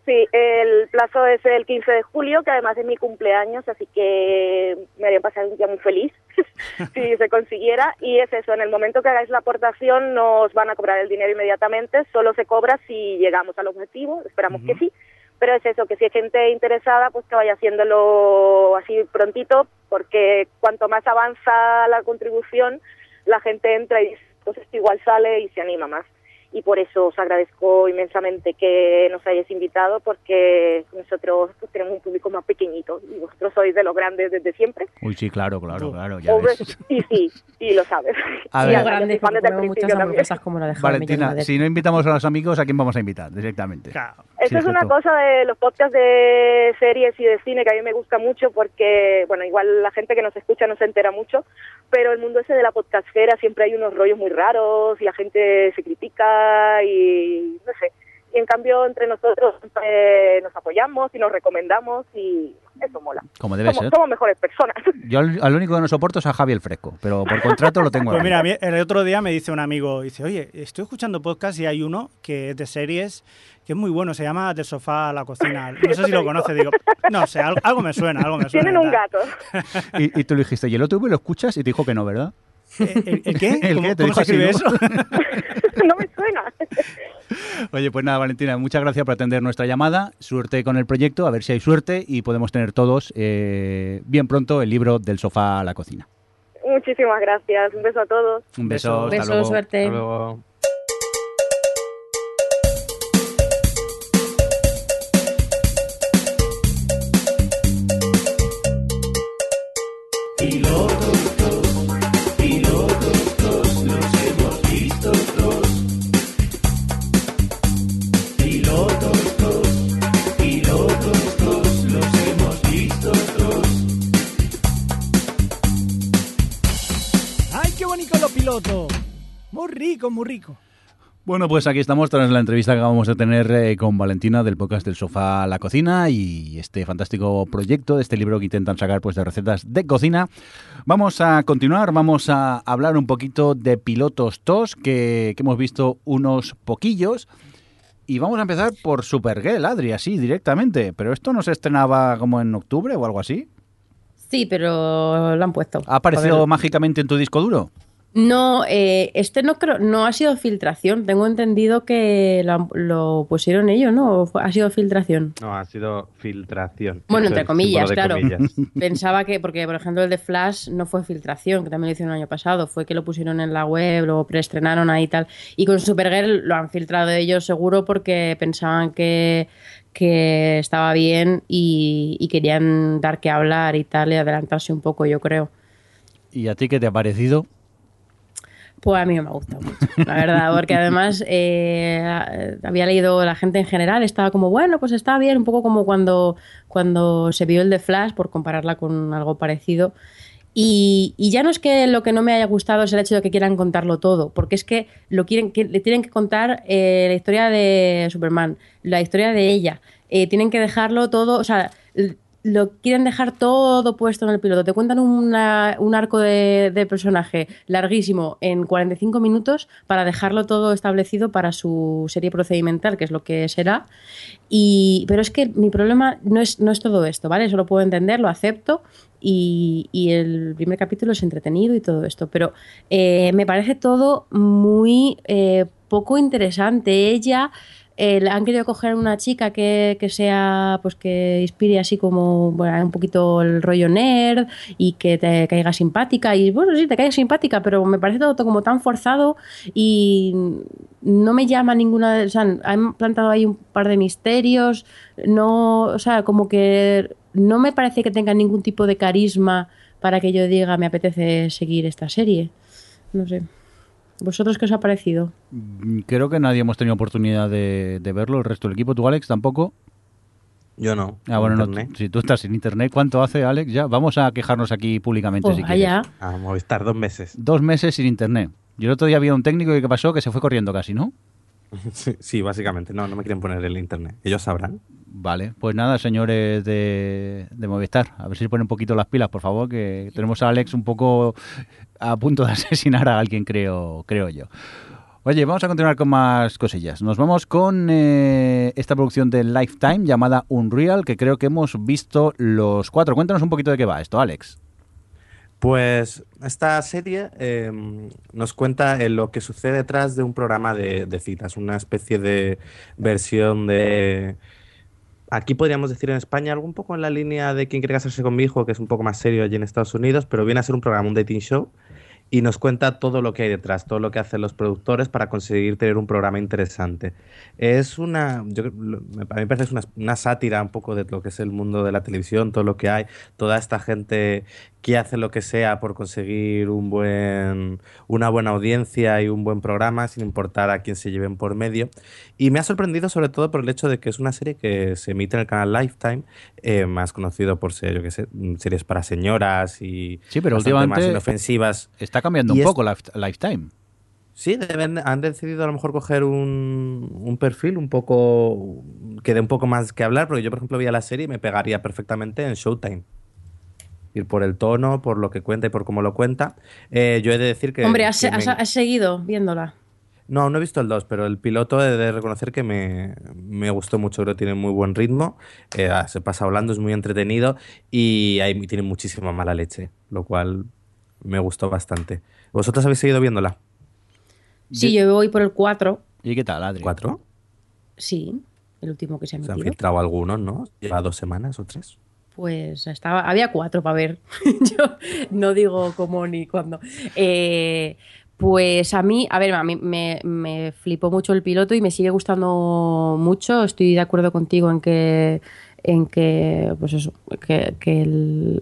Sí, el plazo es el 15 de julio, que además es mi cumpleaños, así que me haría pasar un día muy feliz si se consiguiera. Y es eso, en el momento que hagáis la aportación nos van a cobrar el dinero inmediatamente, solo se cobra si llegamos al objetivo, esperamos que sí, Pero es eso, que si hay gente interesada, pues que vaya haciéndolo así prontito, porque cuanto más avanza la contribución, la gente entra y pues esto igual sale y se anima más y por eso os agradezco inmensamente que nos hayáis invitado porque nosotros pues, tenemos un público más pequeñito y vosotros sois de los grandes desde siempre. Uy, sí, claro, claro, claro. Ya ves. Sí, sí, y lo sabes. A Y ver. grande, comemos muchas hamburguesas como la de Valentina, si no invitamos a los amigos, ¿a quién vamos a invitar directamente? Claro. Esto Sí, es una cosa de los podcasts de series y de cine que a mí me gusta mucho porque, bueno, igual la gente que nos escucha no se entera mucho, pero el mundo ese de la podcastfera siempre hay unos rollos muy raros y la gente se critica y no sé. Y en cambio entre nosotros eh, nos apoyamos y nos recomendamos y eso mola. Como debe somos, ser. somos mejores personas. Yo al, al único que no soporto es a Javi el Fresco, pero por contrato lo tengo. Pues mira, el otro día me dice un amigo, dice, oye, estoy escuchando podcast y hay uno que es de series que es muy bueno, se llama Del sofá a la cocina. No sé si lo conoce, digo, no sé, algo, algo me suena, algo me suena. Tienen un gato. Y, y tú le dijiste, ¿y el otro lo escuchas? Y te dijo que no, ¿verdad? ¿El, qué? ¿El ¿Cómo, qué? Te cómo se escribe así, eso? no me suena. Oye, pues nada, Valentina, muchas gracias por atender nuestra llamada. Suerte con el proyecto, a ver si hay suerte y podemos tener todos eh, bien pronto el libro del sofá a la cocina. Muchísimas gracias. Un beso a todos. Un beso, hasta Besos, luego. suerte. Hasta luego. Rico, muy rico. Bueno, pues aquí estamos tras la entrevista que acabamos de tener eh, con Valentina del podcast del sofá a la cocina y este fantástico proyecto de este libro que intentan sacar pues de recetas de cocina. Vamos a continuar, vamos a hablar un poquito de pilotos TOS que, que hemos visto unos poquillos. Y vamos a empezar por Supergirl, Adri, así directamente. Pero esto no se estrenaba como en octubre o algo así. Sí, pero lo han puesto. ¿Ha aparecido mágicamente en tu disco duro? No, eh, este no creo, no ha sido filtración. Tengo entendido que lo, han- lo pusieron ellos, ¿no? ¿O fue- Ha sido filtración. No, ha sido filtración. Bueno, entre comillas, claro. comillas. Pensaba que, porque por ejemplo el de Flash no fue filtración, que también lo hicieron el año pasado, fue que lo pusieron en la web, lo preestrenaron ahí y tal. Y con Supergirl lo han filtrado ellos seguro porque pensaban que, que estaba bien y, y querían dar que hablar y tal, y adelantarse un poco, yo creo. ¿Y a ti qué te ha parecido? Pues a mí me ha gustado mucho, la verdad, porque además eh, había leído la gente en general, estaba como, bueno, pues está bien, un poco como cuando, cuando se vio el de Flash, por compararla con algo parecido. Y, y ya no es que lo que no me haya gustado es el hecho de que quieran contarlo todo, porque es que lo quieren, que le tienen que contar eh, la historia de Superman, la historia de ella, eh, tienen que dejarlo todo, lo quieren dejar todo puesto en el piloto. Te cuentan un arco de, de personaje larguísimo en 45 minutos para dejarlo todo establecido para su serie procedimental, que es lo que será. Y, pero es que mi problema no es, no es todo esto, ¿vale? Eso lo puedo entender, lo acepto. Y, y el primer capítulo es entretenido y todo esto. Pero eh, me parece todo muy eh, poco interesante. Ella han querido coger una chica que, que sea, pues que inspire así como bueno, un poquito el rollo nerd y que te caiga simpática. Y bueno, sí, te caiga simpática, pero me parece todo como tan forzado y no me llama ninguna. O sea, han plantado ahí un par de misterios. No, o sea, como que no me parece que tenga ningún tipo de carisma para que yo diga me apetece seguir esta serie. No sé. ¿Vosotros qué os ha parecido? Mm, Creo que nadie hemos tenido oportunidad de, de verlo, el resto del equipo. ¿Tú, Alex, tampoco? Yo no. Ah, bueno, no, si tú estás en internet, ¿cuánto hace, Alex? Ya, vamos a quejarnos aquí públicamente Pues si quieres. allá. Ah, Movistar, dos meses. Dos meses sin internet. Yo el otro día había un técnico que pasó que se fue corriendo casi, ¿no? Sí, sí, básicamente. No, no me quieren poner el internet. Ellos sabrán. Vale, pues nada, señores de, de Movistar, a ver si se ponen un poquito las pilas, por favor, que tenemos a Alex un poco a punto de asesinar a alguien, creo, creo yo. Oye, vamos a continuar con más cosillas. Nos vamos con eh, esta producción de Lifetime llamada Unreal, que creo que hemos visto los cuatro. Cuéntanos un poquito de qué va esto, Alex. Pues esta serie eh, nos cuenta eh, lo que sucede detrás de un programa de, citas, una especie de versión de aquí podríamos decir en España algo un poco en la línea de Quién quiere casarse con mi hijo, que es un poco más serio allí en Estados Unidos, pero viene a ser un programa, un dating show, y nos cuenta todo lo que hay detrás, todo lo que hacen los productores para conseguir tener un programa interesante. Es una, yo, a mí me parece es una, una, sátira un poco de lo que es el mundo de la televisión, todo lo que hay, toda esta gente que hace lo que sea por conseguir un buen, una buena audiencia y un buen programa, sin importar a quién se lleven por medio. Y me ha sorprendido sobre todo por el hecho de que es una serie que se emite en el canal Lifetime, eh, más conocido por ser, yo que sé, series para señoras y sí, pero últimamente más inofensivas. Está cambiando Y un es- poco Lifetime. Sí, deben- han decidido a lo mejor coger un, un perfil un poco que dé un poco más que hablar, porque yo, por ejemplo, veía la serie y me pegaría perfectamente en Showtime. Ir por el tono, por lo que cuenta y por cómo lo cuenta. Eh, yo he de decir que. Hombre, has, que me- has- has seguido viéndola. No, no he visto el 2, pero el piloto he de reconocer que me, me gustó mucho, creo que tiene muy buen ritmo, eh, ah, se pasa hablando, es muy entretenido y ahí tiene muchísima mala leche, lo cual me gustó bastante. ¿Vosotros habéis seguido viéndola? Sí, yo voy por el 4. ¿Y qué tal, Adri? ¿Cuatro? Sí, el último que se ha Se han filtrado algunos, ¿no? Lleva dos semanas o tres. Pues estaba, había cuatro para ver. Yo no digo cómo ni cuándo. Eh, pues a mí, a ver, a mí me, me flipó mucho el piloto y me sigue gustando mucho. Estoy de acuerdo contigo en que en que pues eso que, que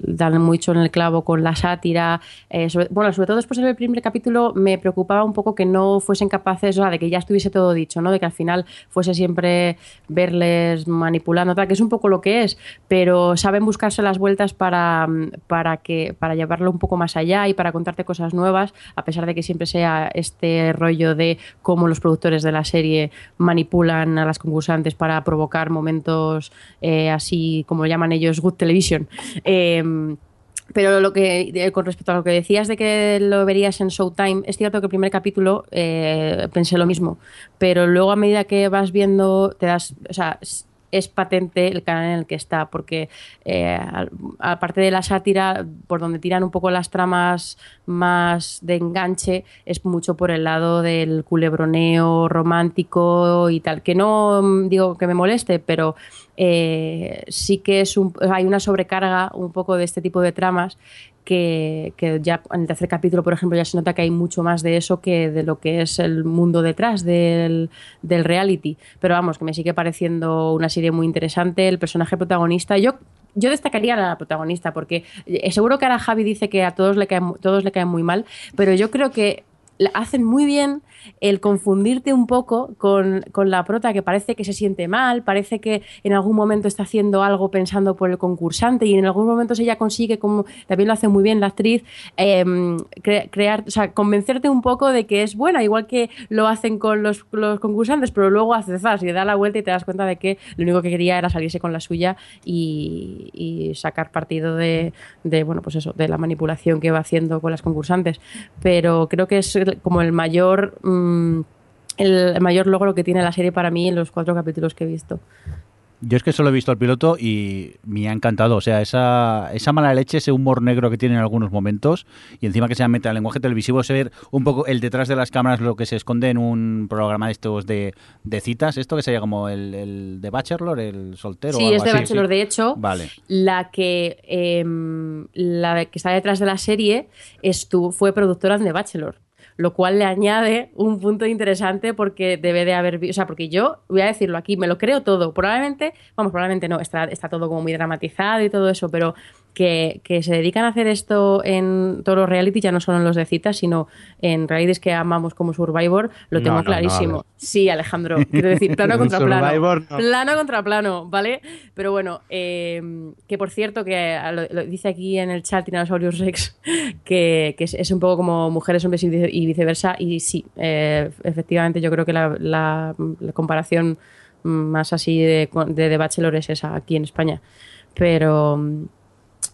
dan mucho en el clavo con la sátira eh, bueno sobre todo después del primer capítulo me preocupaba un poco que no fuesen capaces o sea, de que ya estuviese todo dicho no de que al final fuese siempre verles manipulando tal que es un poco lo que es pero saben buscarse las vueltas para para que para llevarlo un poco más allá y para contarte cosas nuevas a pesar de que siempre sea este rollo de cómo los productores de la serie manipulan a las concursantes para provocar momentos eh, así como llaman ellos good television. Em, pero lo que con respecto a lo que decías de que lo verías en Showtime, es cierto que el primer capítulo eh, pensé lo mismo, pero luego a medida que vas viendo te das, es, patente el canal en el que está, porque eh, aparte de la sátira, por donde tiran un poco las tramas más de enganche, es mucho por el lado del culebroneo romántico y tal, que no mm, digo que me moleste, pero eh, sí que es un, hay una sobrecarga un poco de este tipo de tramas que, que ya en el tercer capítulo, por ejemplo, ya se nota que hay mucho más de eso que de lo que es el mundo detrás del, del reality. Pero vamos, que me sigue pareciendo una serie muy interesante. El personaje protagonista, yo, yo destacaría a la protagonista, porque eh, seguro que ahora Javi dice que a todos le caen, todos le caen muy mal, pero yo creo que hacen muy bien el confundirte un poco con, con la prota que parece que se siente mal, parece que en algún momento está haciendo algo pensando por el concursante y en algún momento ella consigue, como también lo hace muy bien la actriz, eh, cre- crear, o sea, convencerte un poco de que es buena, igual que lo hacen con los, los concursantes, pero luego hace zas y da la vuelta y te das cuenta de que lo único que quería era salirse con la suya y, y sacar partido de, de, bueno, pues eso, de la manipulación que va haciendo con las concursantes. Pero creo que es como el mayor mm, el mayor logro que tiene la serie para mí en los cuatro capítulos que he visto. Yo es que solo he visto el piloto y me ha encantado. O sea, esa, esa mala leche, ese humor negro que tiene en algunos momentos y encima que se mete al lenguaje televisivo, ser un poco el detrás de las cámaras, lo que se esconde en un programa de estos de, de citas, esto que sería como el, el de Bachelor, el soltero. o Sí, algo es de así, Bachelor. sí. De hecho, Vale. la que em, la que está detrás de la serie estu- fue productora de Bachelor. Lo cual le añade un punto interesante porque debe de haber. O sea, porque yo, voy a decirlo aquí, me lo creo todo. Probablemente, vamos, probablemente no, está, está todo como muy dramatizado y todo eso, pero que, que se dedican a hacer esto en todos los reality, ya no solo en los de citas, sino en realities que amamos como Survivor, lo tengo no, no, clarísimo. sí, Alejandro, quiero decir, plano contra plano. Plano contra plano, ¿vale? Pero bueno, eh, que por cierto, que lo, lo dice aquí en el chat Tyrannosaurus Rex, que, que es, es un poco como mujeres, hombres y vice- y viceversa. Y sí, eh, efectivamente, yo creo que la, la- la comparación más así de, de, de Bachelor es esa aquí en España. Pero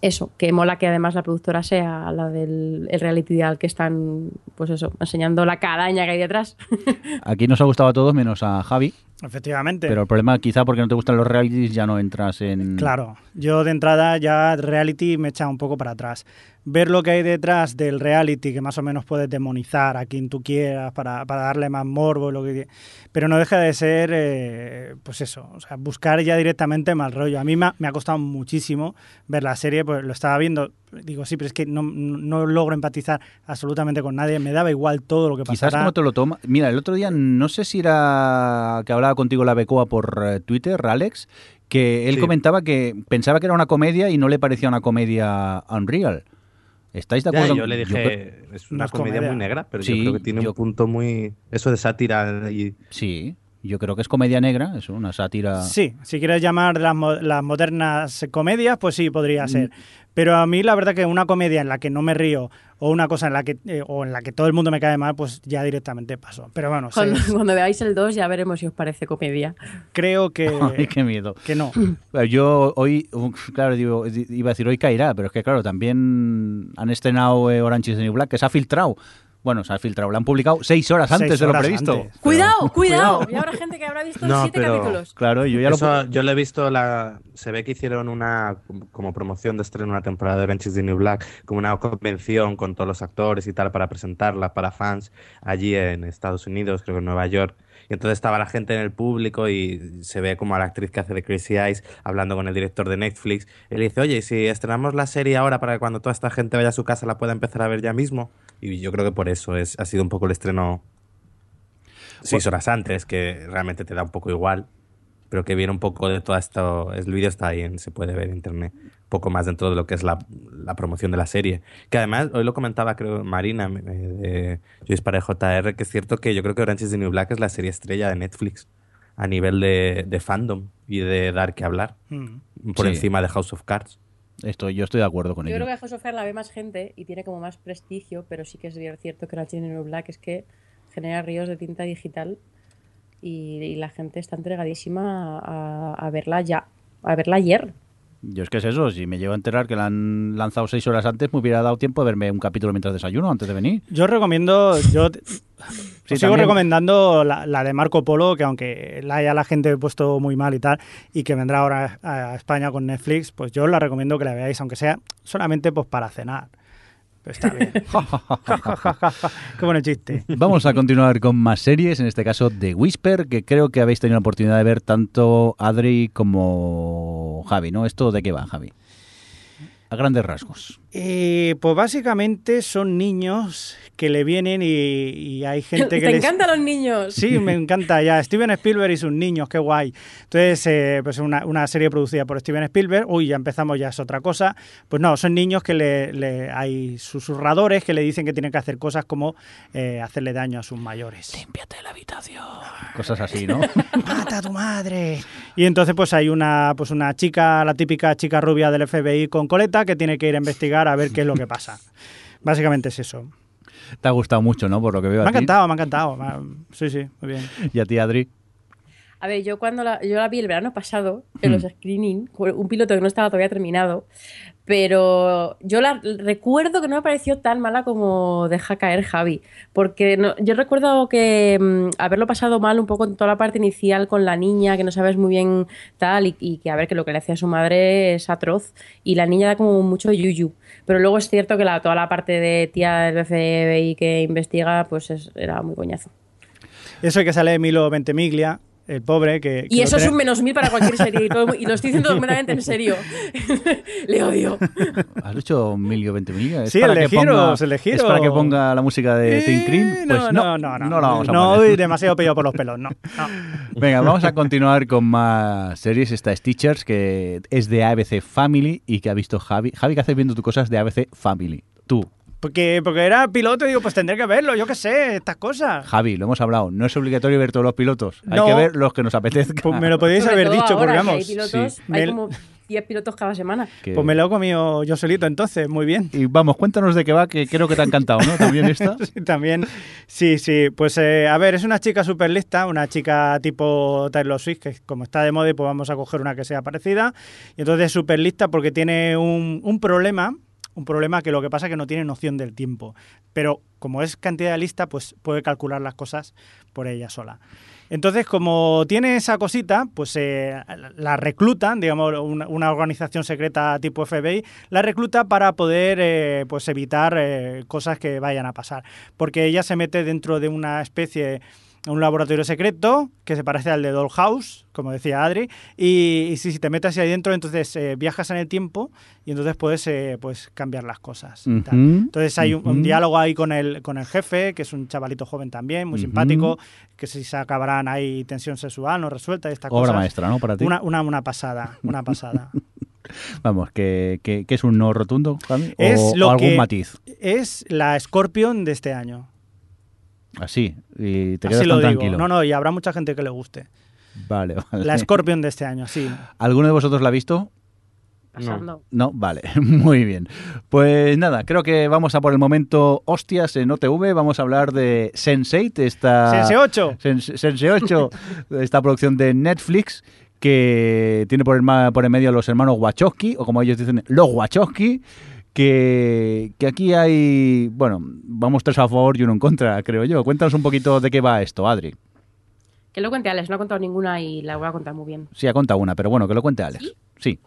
eso, que mola que además la productora sea la del el reality al que están, pues eso, enseñando la cadaña que hay detrás. Aquí nos ha gustado a todos, menos a Javi, Efectivamente. Pero el problema, quizá porque no te gustan los realities, ya no entras en. Claro, yo de entrada ya reality me echa un poco para atrás. Ver lo que hay detrás del reality, que más o menos puedes demonizar a quien tú quieras para, para darle más morbo, lo que pero no deja de ser, eh, pues eso, o sea, buscar ya directamente mal rollo. A mí me ha, me ha costado muchísimo ver la serie, pues lo estaba viendo, digo, sí, pero es que no, no logro empatizar absolutamente con nadie, me daba igual todo lo que pasara. Quizás como te lo toma. Mira, el otro día, no sé si era que hablaba contigo la Becoa por eh, Twitter, Alex, que él Sí. comentaba que pensaba que era una comedia y no le parecía una comedia unreal. ¿Estáis de Ya, acuerdo? yo le creo- dije, es una comedia, comedia. muy negra, pero Sí, yo creo que tiene yo- un punto muy... Eso de sátira y... sí, yo creo que es comedia negra, es una sátira. Sí, si quieres llamar las, mo- las modernas comedias, pues sí, podría ser. Pero a mí la verdad que una comedia en la que no me río o una cosa en la que eh, o en la que todo el mundo me cae mal, pues ya directamente paso. Pero bueno, sí, Cuando, cuando veáis el 2 ya veremos si os parece comedia. creo que, Ay, qué miedo. que no. Yo hoy, claro, digo, iba a decir hoy caerá, pero es que claro, también han estrenado eh, Orange is the New Black, que se ha filtrado. Bueno, se ha filtrado, lo han publicado seis horas Seis antes de lo previsto. antes. ¡Cuidado! ¡Cuidado! Y habrá gente que habrá visto No, siete pero- capítulos. Claro, yo ya lo yo le he visto la... Se ve que hicieron una como promoción de estreno una temporada de is the New Black, como una convención con todos los actores y tal para presentarla para fans allí en Estados Unidos, creo que en Nueva York. Y entonces estaba la gente en el público y se ve como a la actriz que hace de Crazy Eyes hablando con el director de Netflix. Y le dice, oye, ¿y si estrenamos la serie ahora para que cuando toda esta gente vaya a su casa la pueda empezar a ver ya mismo? Y yo creo que por eso es, ha sido un poco el estreno seis horas antes, que realmente te da un poco igual, pero que viene un poco de todo esto. El vídeo está ahí, en- se puede ver en internet, un poco más dentro de lo que es la, la promoción de la serie. Que además, hoy lo comentaba, creo, Marina, eh, de Yo para JR, que es cierto que yo creo que Orange is the New Black es la serie estrella de Netflix a nivel de, de fandom y de dar que hablar, Mm. por Sí. encima de House of Cards. Estoy, yo estoy de acuerdo con Yo ello. creo que House of Cards la ve más gente y tiene como más prestigio, pero sí que es cierto que la New Black es que genera ríos de tinta digital y, y la gente está entregadísima a, a verla ya, a verla ayer. Yo es que es eso, si me llego a enterar que la han lanzado seis horas antes, me hubiera dado tiempo de verme un capítulo mientras desayuno, antes de venir. Yo recomiendo, yo Sí, sigo también. recomendando la, la de Marco Polo, que aunque la haya la gente puesto muy mal y tal, y que vendrá ahora a, a España con Netflix, pues yo os la recomiendo que la veáis, aunque sea solamente pues para cenar. Está bien. Qué chiste. Vamos a continuar con más series, en este caso The Whisper, que creo que habéis tenido la oportunidad de ver tanto Adri como Javi, ¿no? ¿Esto de qué va, Javi? A grandes rasgos. Eh, pues básicamente son niños que le vienen y, y hay gente que Te les... encantan los niños. Sí, me encanta ya. Steven Spielberg y sus niños, qué guay. Entonces, eh, pues una, una serie producida por Steven Spielberg. Uy, ya empezamos, ya es otra cosa. Pues no, son niños que le, le- hay susurradores que le dicen que tienen que hacer cosas como eh, hacerle daño a sus mayores. Límpiate la habitación. Cosas así, ¿no? ¡Mata a tu madre! Y entonces, pues hay una, pues una chica, la típica chica rubia del FBI con coleta, que tiene que ir a investigar a ver qué es lo que pasa. Básicamente es eso. Te ha gustado mucho, ¿no? Por lo que veo Me ha ti. encantado, me ha encantado. Sí, sí, muy bien. Y a ti, Adri. A ver, yo cuando la, yo la vi el verano pasado en los screening, un piloto que no estaba todavía terminado, pero yo la recuerdo que no me pareció tan mala como deja caer Javi, porque no- yo recuerdo que mm, haberlo pasado mal un poco en toda la parte inicial con la niña, que no sabes muy bien tal, y, y que a ver que lo que le hacía a su madre es atroz, y la niña da como mucho yuyu, pero luego es cierto que la, toda la parte de tía del FBI que investiga, pues es- era muy coñazo. Eso que sale Milo Ventimiglia, el pobre, que... que Y eso es un menos mil para cualquier serie. Y, todo y lo estoy diciendo completamente en serio. Le odio. ¿Has hecho Milio 20 millas? Sí, el de Heroes, el ¿Es para que ponga la música de Think Cream? Eh, Pues no, no, no, no, no la vamos a no, poner. demasiado pello por los pelos, no. no. Venga, vamos a continuar con más series. Esta es Teachers, que es de ABC Family y que ha visto Javi. Javi, ¿qué haces viendo tus cosas de ABC Family? Tú. Porque, porque era piloto y digo, pues tendré que verlo, yo qué sé, estas cosas. Javi, lo hemos hablado. No es obligatorio ver todos los pilotos. Hay No. que ver los que nos apetezca. Pues me lo podéis Sobre haber dicho, ahora, porque que vamos. Hay pilotos, sí. hay Me- como 10 pilotos cada semana. Pues me lo he comido yo solito entonces, muy bien. Y vamos, cuéntanos de qué va, que creo que te ha encantado, ¿no? También esta. Sí, también, sí, sí. Pues eh, a ver, es una chica súper lista, una chica tipo Taylor Swift, que como está de moda, pues vamos a coger una que sea parecida. Y entonces es súper lista porque tiene un, un problema, un problema que lo que pasa es que no tiene noción del tiempo. Pero como es cantidad de lista, pues puede calcular las cosas por ella sola. Entonces, como tiene esa cosita, pues eh, la reclutan, digamos, una, una organización secreta tipo FBI, la recluta para poder eh, pues evitar eh, cosas que vayan a pasar. Porque ella se mete dentro de una especie un laboratorio secreto que se parece al de Dollhouse, como decía Adri, y, y si, si te metes ahí adentro, entonces eh, viajas en el tiempo y entonces puedes eh, pues cambiar las cosas. tal. Entonces hay un, diálogo ahí con el, con el jefe, que es un chavalito joven también, muy simpático, que si se acabarán ahí tensión sexual no resuelta y estas Obra cosas. maestra, ¿no? Para ti. Una, una, una pasada, una pasada. Vamos, que, que- que es un no rotundo, Javi? Es o, lo o algún que- matiz. es la Scorpion de este año. Así, y te quedas Así lo tan digo. tranquilo. No, no, y habrá mucha gente que le guste. Vale, vale. La Scorpion de este año, sí. ¿Alguno de vosotros la ha visto? Pasando. No, vale, muy bien. Pues nada, creo que vamos a por el momento hostias en OTV. Vamos a hablar de Sense8, esta, Sense 8. Sense, Sense 8, esta producción de Netflix que tiene por el, ma- por el medio a los hermanos Wachowski, o como ellos dicen, los Wachowski, que, que aquí hay, bueno, vamos tres a favor y uno en contra, creo yo. Cuéntanos un poquito de qué va esto, Adri. Que lo cuente Alex, no ha contado ninguna y la voy a contar muy bien. Sí, ha contado una, pero bueno, que lo cuente Alex. Sí,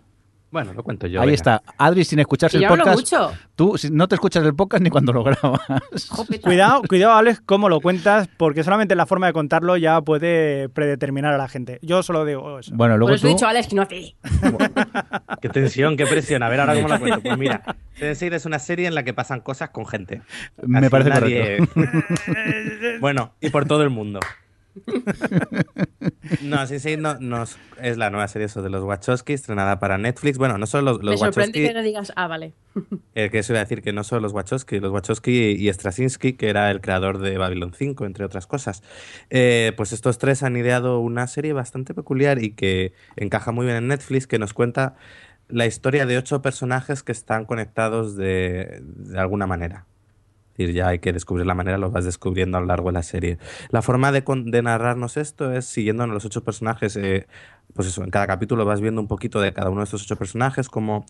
Bueno, lo cuento yo. ahí venga. está. Adri sin escucharse Y el yo hablo podcast. mucho. Tú si- no te escuchas el podcast ni cuando lo grabas. Cuidado, cuidado, Alex, cómo lo cuentas, porque solamente la forma de contarlo ya puede predeterminar a la gente. Yo solo digo eso. Bueno, Por luego eso he dicho Alex que no hace. Qué tensión, qué presión. A ver ahora cómo lo cuento. Pues mira, Sense8 es una serie en la que pasan cosas con gente. Me parece nadie- bueno, y por todo el mundo. No, Sense8 no, nos- es la nueva serie eso de los Wachowski, estrenada para Netflix. Bueno, no solo los, los Me sorprende Wachowski, que no digas, ah, vale. eh, que eso iba a decir que no solo los Wachowski, los Wachowski y Straczynski, que era el creador de Babylon 5, entre otras cosas. Eh, pues estos tres han ideado una serie bastante peculiar y que encaja muy bien en Netflix, que nos cuenta la historia de ocho personajes que están conectados de, de alguna manera. Decir, ya hay que descubrir la manera, lo vas descubriendo a lo largo de la serie. La forma de, de narrarnos esto es siguiendo a los ocho personajes, eh, pues eso, en cada capítulo vas viendo un poquito de cada uno de estos ocho personajes, como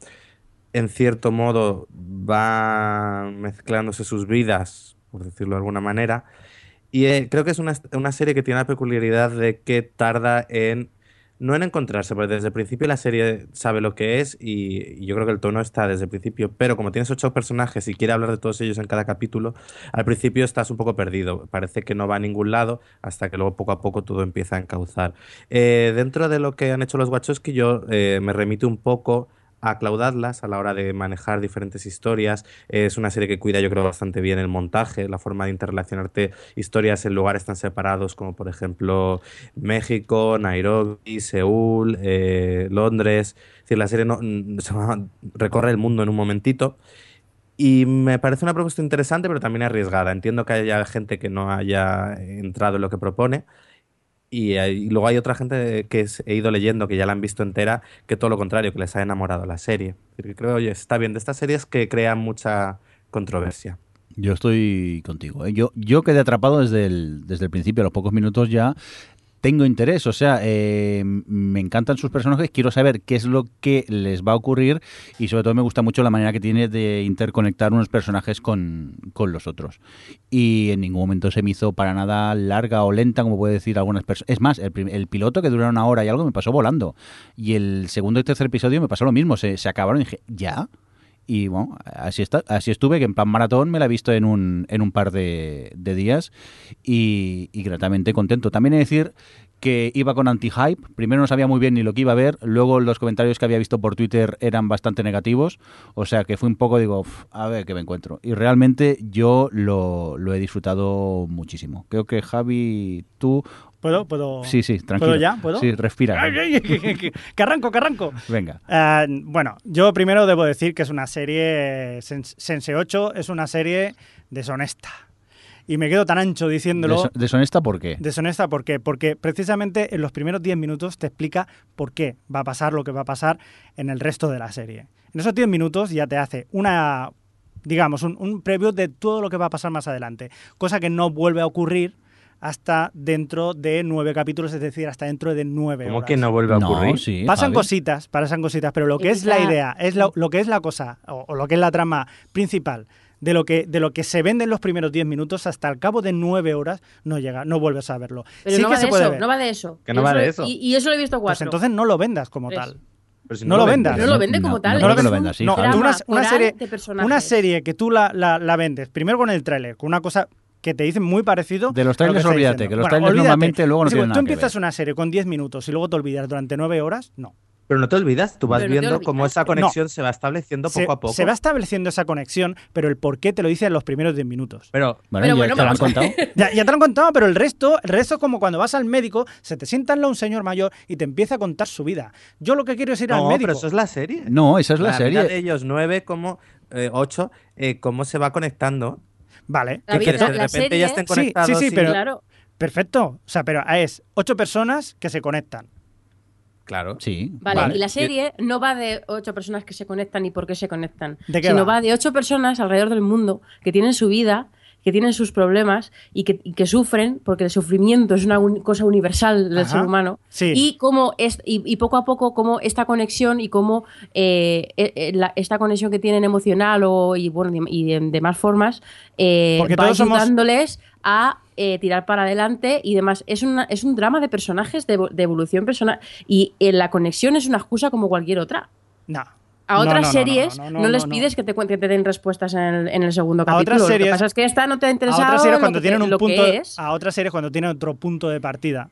en cierto modo va mezclándose sus vidas, por decirlo de alguna manera. Y eh, creo que es una, una serie que tiene la peculiaridad de que tarda en, no en encontrarse, porque desde el principio la serie sabe lo que es y, yo creo que el tono está desde el principio, pero como tienes ocho personajes y quiere hablar de todos ellos en cada capítulo, al principio estás un poco perdido, parece que no va a ningún lado hasta que luego poco a poco todo empieza a encauzar. Eh, dentro de lo que han hecho los Wachowski yo eh, me remito un poco a Cloud Atlas a la hora de manejar diferentes historias. Es una serie que cuida, yo creo, bastante bien el montaje, la forma de interrelacionarte historias en lugares tan separados como, por ejemplo, México, Nairobi, Seúl, eh, Londres. Es decir, la serie no, mm, recorre el mundo en un momentito. Y me parece una propuesta interesante, pero también arriesgada. Entiendo que haya gente que no haya entrado en lo que propone. Y, hay- luego hay otra gente que he ido leyendo que ya la han visto entera, que todo lo contrario, que les ha enamorado la serie. Creo, oye, está bien, de estas series que crean mucha controversia. Yo estoy contigo. ¿eh? Yo, yo quedé atrapado desde el, desde el principio, a los pocos minutos ya. Tengo interés, o sea, eh, me encantan sus personajes, quiero saber qué es lo que les va a ocurrir y sobre todo me gusta mucho la manera que tiene de interconectar unos personajes con, con los otros. Y en ningún momento se me hizo para nada larga o lenta, como puede decir algunas personas. Es más, el, piloto que dura una hora y algo me pasó volando. Y el segundo y tercer episodio me pasó lo mismo, se, se acabaron y dije, ¿ya? Y bueno, así, está, así estuve, que en plan maratón me la he visto en un, en un par de, de días y, gratamente contento. También he de decir que iba con anti-hype. Primero no sabía muy bien ni lo que iba a ver. Luego los comentarios que había visto por Twitter eran bastante negativos. O sea que fue un poco, digo, "Uf, a ver qué me encuentro. Y realmente yo lo, lo he disfrutado muchísimo. Creo que Javi, tú... ¿Puedo? ¿Puedo? Sí, sí, tranquilo. ¿Puedo ya? ¿Puedo? Sí, respira. Ay, ay, ay, ay, ay, que arranco, que arranco. Venga. Bueno, yo primero debo decir que es una serie, Sens- Sense 8 es una serie deshonesta. Y me quedo tan ancho diciéndolo. ¿Deshonesta por qué? Deshonesta, ¿por qué? Porque precisamente en los primeros 10 minutos te explica por qué va a pasar lo que va a pasar en el resto de la serie. En esos 10 minutos ya te hace una, digamos, un, un preview de todo lo que va a pasar más adelante. Cosa que no vuelve a ocurrir hasta dentro de nueve capítulos, es decir, hasta dentro de nueve ¿Cómo horas. que no vuelve a No, ocurrir? sí, Pasan Javi. cositas, pasan cositas, pero lo que es la idea, es lo, lo que es la cosa, o, o lo que es la trama principal de lo que de lo que se vende en los primeros 10 minutos hasta el cabo de 9 horas no llega, no vuelves a verlo. Pero sí no que va se de puede eso, ver. no va de eso. Que no Y va eso- de eso. Y, y eso lo he visto Pues cuatro. entonces no lo vendas como tal. Pero si No lo vendas. No lo vende como No, tal. no lo es un vendas, No, tú una, serie, una que tú la, la- la vendes, primero con el tráiler, con una cosa que te dicen muy parecido. De los que trailers está olvídate, que los Bueno, trailers olvídate. normalmente luego no Si tienen Tú nada que empiezas ver. una serie con 10 minutos y luego te olvidas durante 9 horas, no. Pero no te olvidas, tú vas no viendo cómo esa conexión se va estableciendo Se, poco a poco. se va estableciendo esa conexión, pero el por qué te lo dice en los primeros 10 minutos. Pero Bueno, Pero ya bueno, te lo han contado. Ya, ya te lo han contado, pero el resto, el resto es como cuando vas al médico, se te sienta al lado un señor mayor y te empieza a contar su vida. Yo lo que quiero es ir al no, médico. pero eso es la serie. No, esa es la, vida serie. de ellos nueve, como eh, ocho, eh, cómo se va conectando. Vale. La ¿Qué vida- quieres? Que de la repente serie- ya estén Sí, sí, conectados. sí, y- pero- Claro. Perfecto. O sea, pero es ocho personas que se conectan. Claro. Sí. Vale, Vale. y la serie no va de ocho personas que se conectan y por qué se conectan, ¿De qué sino va? va? de ocho personas alrededor del mundo que tienen su vida, que tienen sus problemas y que, y que sufren, porque el sufrimiento es una un- cosa universal del Ajá. ser humano, Sí. y cómo es, y, y poco a poco cómo esta conexión y cómo eh, eh, eh, la- esta conexión que tienen emocional o y bueno y de, demás formas eh, Porque va somos- ayudándoles a eh, tirar para adelante y demás. Es, una, es un drama de personajes, de, evo- de evolución personal. Y eh, la conexión es una excusa como cualquier otra. No. A otras no, no, no, series no, no, no, no, les no. pides que te, que te den respuestas en el, en el segundo A capítulo. otras Lo series- que pasa es que esta no te ha A interesado otras series lo cuando tienen un lo punto, a otras series cuando tienen otro punto de partida,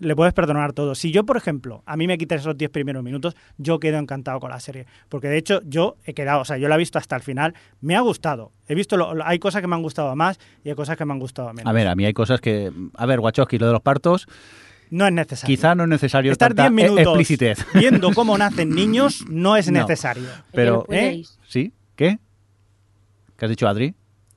le puedes perdonar todo. Si yo, por ejemplo, a mí me quitas esos 10 primeros minutos, yo quedo encantado con la serie. Porque de hecho, yo he quedado, o sea, yo la he visto hasta el final, me ha gustado. He visto, lo- lo- hay cosas que me han gustado más y hay cosas que me han gustado menos. A ver, a mí hay cosas que. A ver, Wachowski, lo de los partos, no es necesario. quizá no es necesario Estar tanta 10 minutos e- explicitez. viendo cómo nacen niños no es No. necesario. Pero. podéis. ¿Sí? ¿Qué? ¿Qué has dicho, Adri?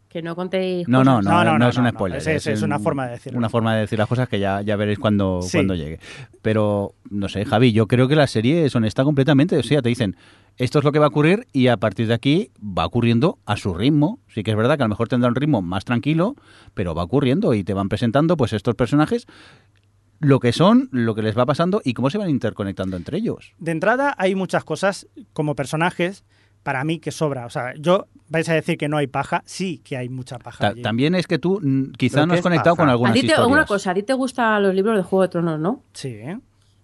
Que no contéis. No, no, no, cosas. No, no, es un spoiler. es- es- es una forma de decirlo. Una forma de decir las cosas que ya, ya veréis cuando, Sí. cuando llegue. Pero, no sé, Javi, yo creo que la serie es honesta completamente. O sea, te dicen, esto es lo que va a ocurrir y a partir de aquí va ocurriendo a su ritmo. Sí que es verdad que a lo mejor tendrá un ritmo más tranquilo, pero va ocurriendo y te van presentando pues estos personajes lo que son, lo que les va pasando y cómo se van interconectando entre ellos. De entrada hay muchas cosas como personajes para mí que sobra. O sea, yo vais a decir que no hay paja, sí que hay mucha paja. Ta- allí. también es que tú mm, quizá ¿Pero no has conectado paja? con A algunas ti te, historias. una cosa, a ti te gustan los libros de Juego de Tronos, ¿no? Sí, ¿eh?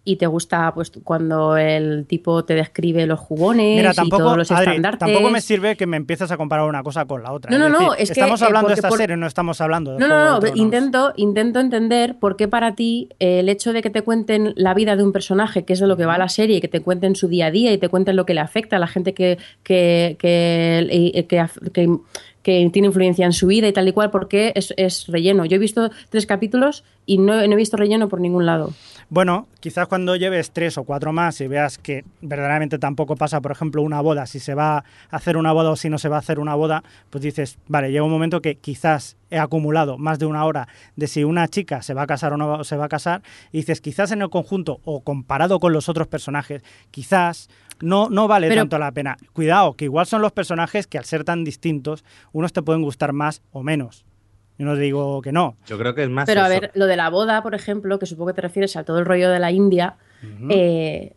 Y te gusta pues cuando el tipo te describe los jugones Mira, y todos los Adri, estandartes. tampoco me sirve que me empieces a comparar una cosa con la otra. No, no, no, decir, es que, estamos eh, hablando de esta por- serie, no estamos hablando de No, no, no, intento, intento entender por qué para ti eh, el hecho de que te cuenten la vida de un personaje, que es de lo que va la serie, que te cuenten su día a día y te cuenten lo que le afecta a la gente que, que, que, eh, que, que- que tiene influencia en su vida y tal y cual, porque es, es relleno. Yo he visto tres capítulos y no, no he visto relleno por ningún lado. Bueno, quizás cuando lleves tres o cuatro más y veas que verdaderamente tampoco pasa, por ejemplo, una boda, si se va a hacer una boda o si no se va a hacer una boda, pues dices, vale, llega un momento que quizás he acumulado más de una hora de si una chica se va a casar o no se va a casar, y dices, quizás en el conjunto o comparado con los otros personajes, quizás no, no vale Pero- tanto la pena. Cuidado, que igual son los personajes que al ser tan distintos, unos te pueden gustar más o menos. Yo no digo que no. Yo creo que es más. Pero a ver, lo de la boda, por ejemplo, que supongo que te refieres a todo el rollo de la India, eh,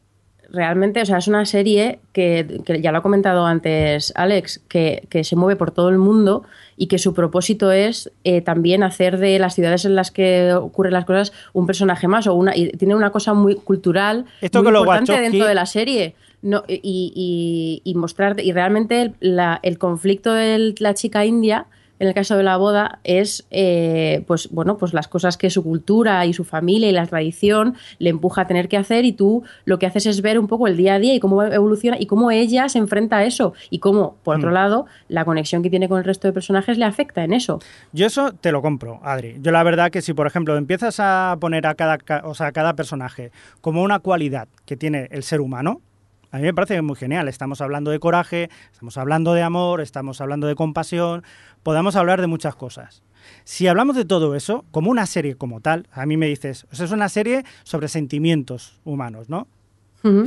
realmente, o sea, es una serie que, que ya lo ha comentado antes Alex, que, que se mueve por todo el mundo y que su propósito es eh, también hacer de las ciudades en las que ocurren las cosas un personaje más o una y tiene una cosa muy cultural Esto muy que los importante Wachowski- dentro de la serie. No, y, y, y mostrar y realmente el, la- el conflicto de la chica india en el caso de la boda es eh, pues bueno pues las cosas que su cultura y su familia y la tradición le empuja a tener que hacer y tú lo que haces es ver un poco el día a día y cómo evoluciona y cómo ella se enfrenta a eso y cómo por otro Mm. lado la conexión que tiene con el resto de personajes le afecta en eso Yo eso te lo compro, Adri. Yo la verdad que si, por ejemplo, empiezas a poner a cada, ca- o sea, a cada personaje como una cualidad que tiene el ser humano, a mí me parece muy genial. Estamos hablando de coraje, estamos hablando de amor, estamos hablando de compasión, podemos hablar de muchas cosas. Si hablamos de todo eso, como una serie como tal, a mí me dices, o sea, es una serie sobre sentimientos humanos, ¿no?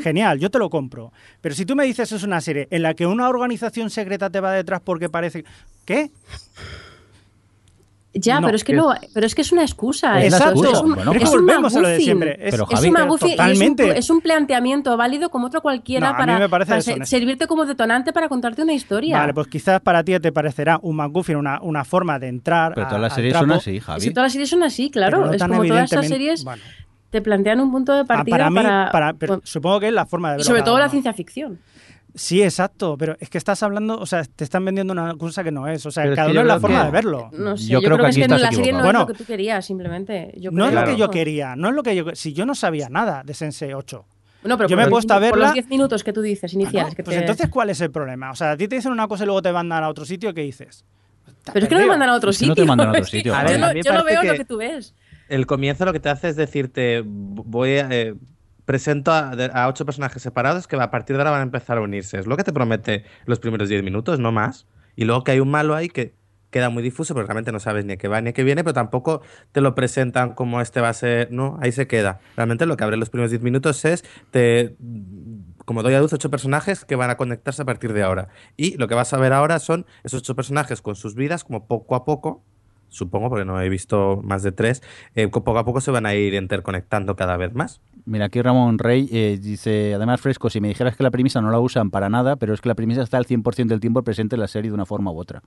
Genial, yo te lo compro. Pero si tú me dices es una serie en la que una organización secreta te va detrás porque parece... ¿Qué? Ya, No, pero es que que no, pero es que es una excusa. Es Exacto. excusa. Es un, Bueno, es un a lo de siempre. Es- Pero, Es Javi, un y es un- totalmente. es, un, planteamiento válido como otro cualquiera No, a mí para, me parece para se- servirte como detonante para contarte una historia. Vale, pues quizás para ti te parecerá un McGuffin una, una forma de entrar. Pero a- todas las series son así, Javi. Si todas las series son así, claro. no es como todas esas series bueno. te plantean un punto de Ah, partida para mí, para, para- pero bueno, supongo que es la forma de verlo. sobre todo la ciencia ficción. Sí, exacto, pero es que estás hablando, o sea, te están vendiendo una cosa que no es, o sea, Pero cada uno es la forma que- de verlo. No sé, Yo yo, creo creo, que que, es la serie no es lo que tú querías, simplemente. Yo No es lo que yo quería, no es lo que yo si yo no sabía nada de Sensei 8. Bueno, pero Yo me he los- puesto a Por verla- los 10 minutos que tú dices iniciales. Bueno, que pues te- entonces ¿cuál es el problema? O sea, a ti te dicen una cosa y luego te mandan a otro sitio, ¿qué dices? Pero es que no me perdido. mandan a otro que no sitio. te mandan a otro sitio, yo no- no veo que- lo que tú ves. El comienzo lo que te hace es decirte, voy a, eh, presento a, ocho personajes separados que a partir de ahora van a empezar a unirse. Es lo que te promete los primeros 10 minutos, no más. Y luego que hay un malo ahí que queda muy difuso, porque realmente no sabes ni a qué va ni a qué viene, pero tampoco te lo presentan como este va a ser. No, ahí se queda. Realmente lo que abre los primeros 10 minutos es, te, como doy a luz, ocho personajes que van a conectarse a partir de ahora. Y lo que vas a ver ahora son esos ocho personajes con sus vidas, como poco a poco supongo, porque no he visto más de tres, eh, poco a poco se van a ir interconectando cada vez más. Mira, aquí Ramón Rey eh, dice, además fresco, si me dijeras que la premisa no la usan para nada, pero es que la premisa está al 100% del tiempo presente en la serie de una forma u otra.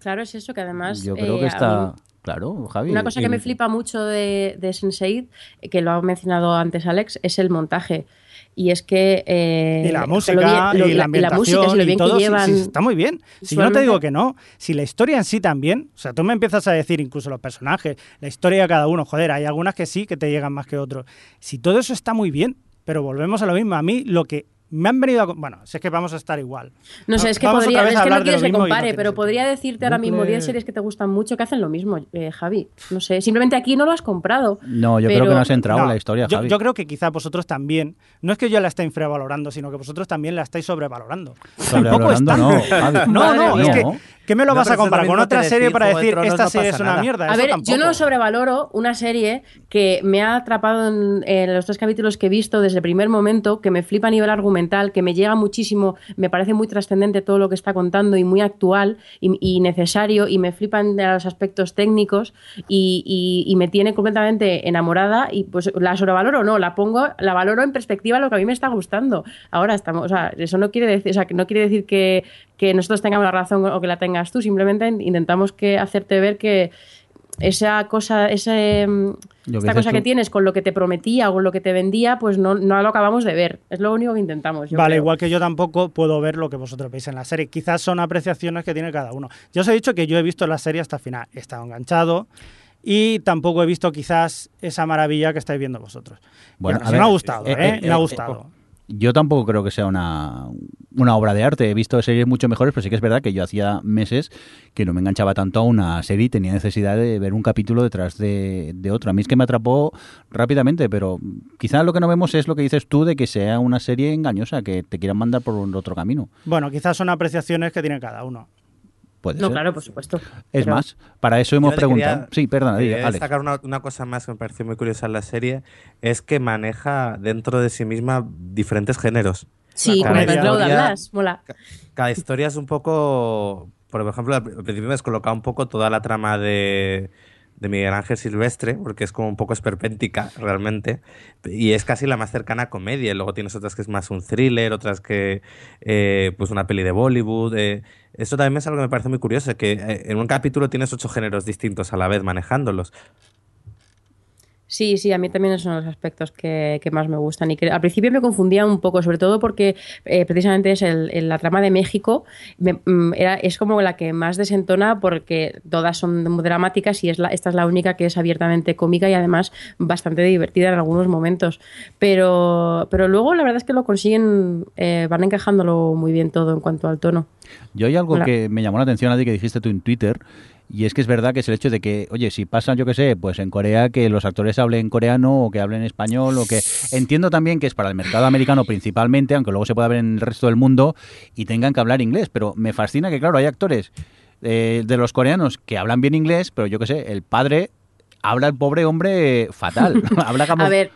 Claro, es eso que además. Yo creo eh, que está... mí- Claro, Javi. Una cosa que me flipa mucho de, de Sense8, eh, que lo ha mencionado antes Alex, es el montaje. Y es que. eh, Y la música, lo- y la ambientación, música, si lo y todo, que llevan. está muy bien. Si yo no te digo que no, si la historia en sí también, o sea, tú me empiezas a decir incluso los personajes, la historia de cada uno, joder, hay algunas que sí que te llegan más que otros. Si todo eso está muy bien, pero volvemos a lo mismo, a mí lo que me han venido a... Bueno, si es que vamos a estar igual. No sé, es que, podría, es que no hablar de lo quieres que no compare, pero podría decirte ahora mismo Bucle. 10 series que te gustan mucho que hacen lo mismo, eh, Javi. No sé, simplemente aquí no lo has comprado. No, yo creo que no has entrado en la historia, yo, Javi. yo creo que quizá vosotros también, no es que yo la esté infravalorando, sino que vosotros también la estáis sobrevalorando. Tampoco Sobrevalorando, está- no, Javi. No, es que ¿qué me lo No, vas a comparar con otra serie para decir esta no serie es una nada"? mierda? A ver, yo no sobrevaloro una serie que me ha atrapado en, en los tres capítulos que he visto desde el primer momento, que me flipa a nivel argumental, que me llega muchísimo, me parece muy trascendente todo lo que está contando y muy actual y, necesario y me flipan de los aspectos técnicos y, me tiene completamente enamorada y pues la sobrevaloro no, la pongo, la valoro en perspectiva lo que a mí me está gustando. Ahora estamos, o sea, eso no quiere decir, que no quiere decir que, que nosotros tengamos la razón o que la tengas tú, simplemente intentamos que hacerte ver que esa cosa, ese, mm, esta cosa que tienes con lo que te prometía o con lo que te vendía, pues no, no lo acabamos de ver. Es lo único que intentamos. yo Vale, creo. igual que yo tampoco puedo ver lo que vosotros veis en la serie. Quizás son apreciaciones que tiene cada uno. Yo os he dicho que yo he visto la serie hasta el final. He estado enganchado y tampoco he visto quizás esa maravilla que estáis viendo vosotros. Bueno, Bueno, a ver, me ha gustado, eh, ¿eh? eh, me ha eh, gustado. Yo tampoco creo que sea una, una obra de arte. He visto series mucho mejores, pero sí que es verdad que yo hacía meses que no me enganchaba tanto a una serie y tenía necesidad de ver un capítulo detrás de, de otro. A mí es que me atrapó rápidamente, pero quizás lo que no vemos es lo que dices tú de que sea una serie engañosa, que te quieran mandar por otro camino. Bueno, quizás son apreciaciones que tiene cada uno. Puede No, ser. claro, por supuesto. Es Pero- más, para eso hemos preguntado. quería- sí, perdona, Quería diga, Alex. destacar una, una cosa más que me pareció muy curiosa en la serie, es que maneja dentro de sí misma diferentes géneros. Sí, como el comedia. Cloud Atlas, mola. Cada historia es un poco, por ejemplo, al al principio me descolocaba un poco toda la trama de, de Miguel Ángel Silvestre, porque es como un poco esperpéntica realmente, y es casi la más cercana a comedia. Luego tienes otras que es más un thriller, otras que eh, pues una peli de Bollywood. eh. Eso también es algo que me parece muy curioso, que eh, en un capítulo tienes ocho géneros distintos a la vez manejándolos. Sí, sí, a mí también son los aspectos que, que más me gustan. Y que al principio me confundía un poco, sobre todo porque eh, precisamente es el, el- la trama de México, me- mm, era, es como la que más desentona porque todas son muy dramáticas y es la, esta es la única que es abiertamente cómica y además bastante divertida en algunos momentos. Pero, pero luego la verdad es que lo consiguen, eh, van encajándolo muy bien todo en cuanto al tono. Yo hay algo Hola. que me llamó la atención a ti que dijiste tú en Twitter, y es que es verdad que es el hecho de que, oye, si pasa, yo qué sé, pues en Corea que los actores hablen coreano o que hablen español o que... Entiendo también que es para el mercado americano principalmente, aunque luego se pueda ver en el resto del mundo y tengan que hablar inglés, pero me fascina que, claro, hay actores eh, de los coreanos que hablan bien inglés, pero yo qué sé, el padre habla el pobre hombre fatal. habla como... A ver,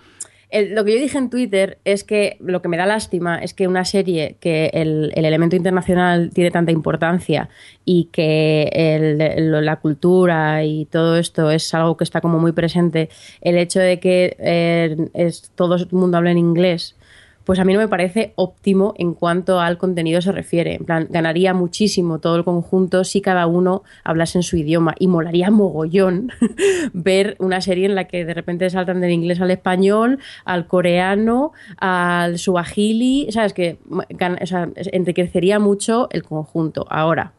El- lo que yo dije en Twitter es que lo que me da lástima es que una serie que el, el elemento internacional tiene tanta importancia y que el- la cultura y todo esto es algo que está como muy presente, el hecho de que eh, es, todo el mundo habla en inglés, pues a mí no me parece óptimo en cuanto al contenido se refiere. En plan, ganaría muchísimo todo el conjunto si cada uno hablase en su idioma y molaría mogollón ver una serie en la que de repente saltan del inglés al español, al coreano, al suajili, sabes que o sea, enriquecería mucho el conjunto. Ahora,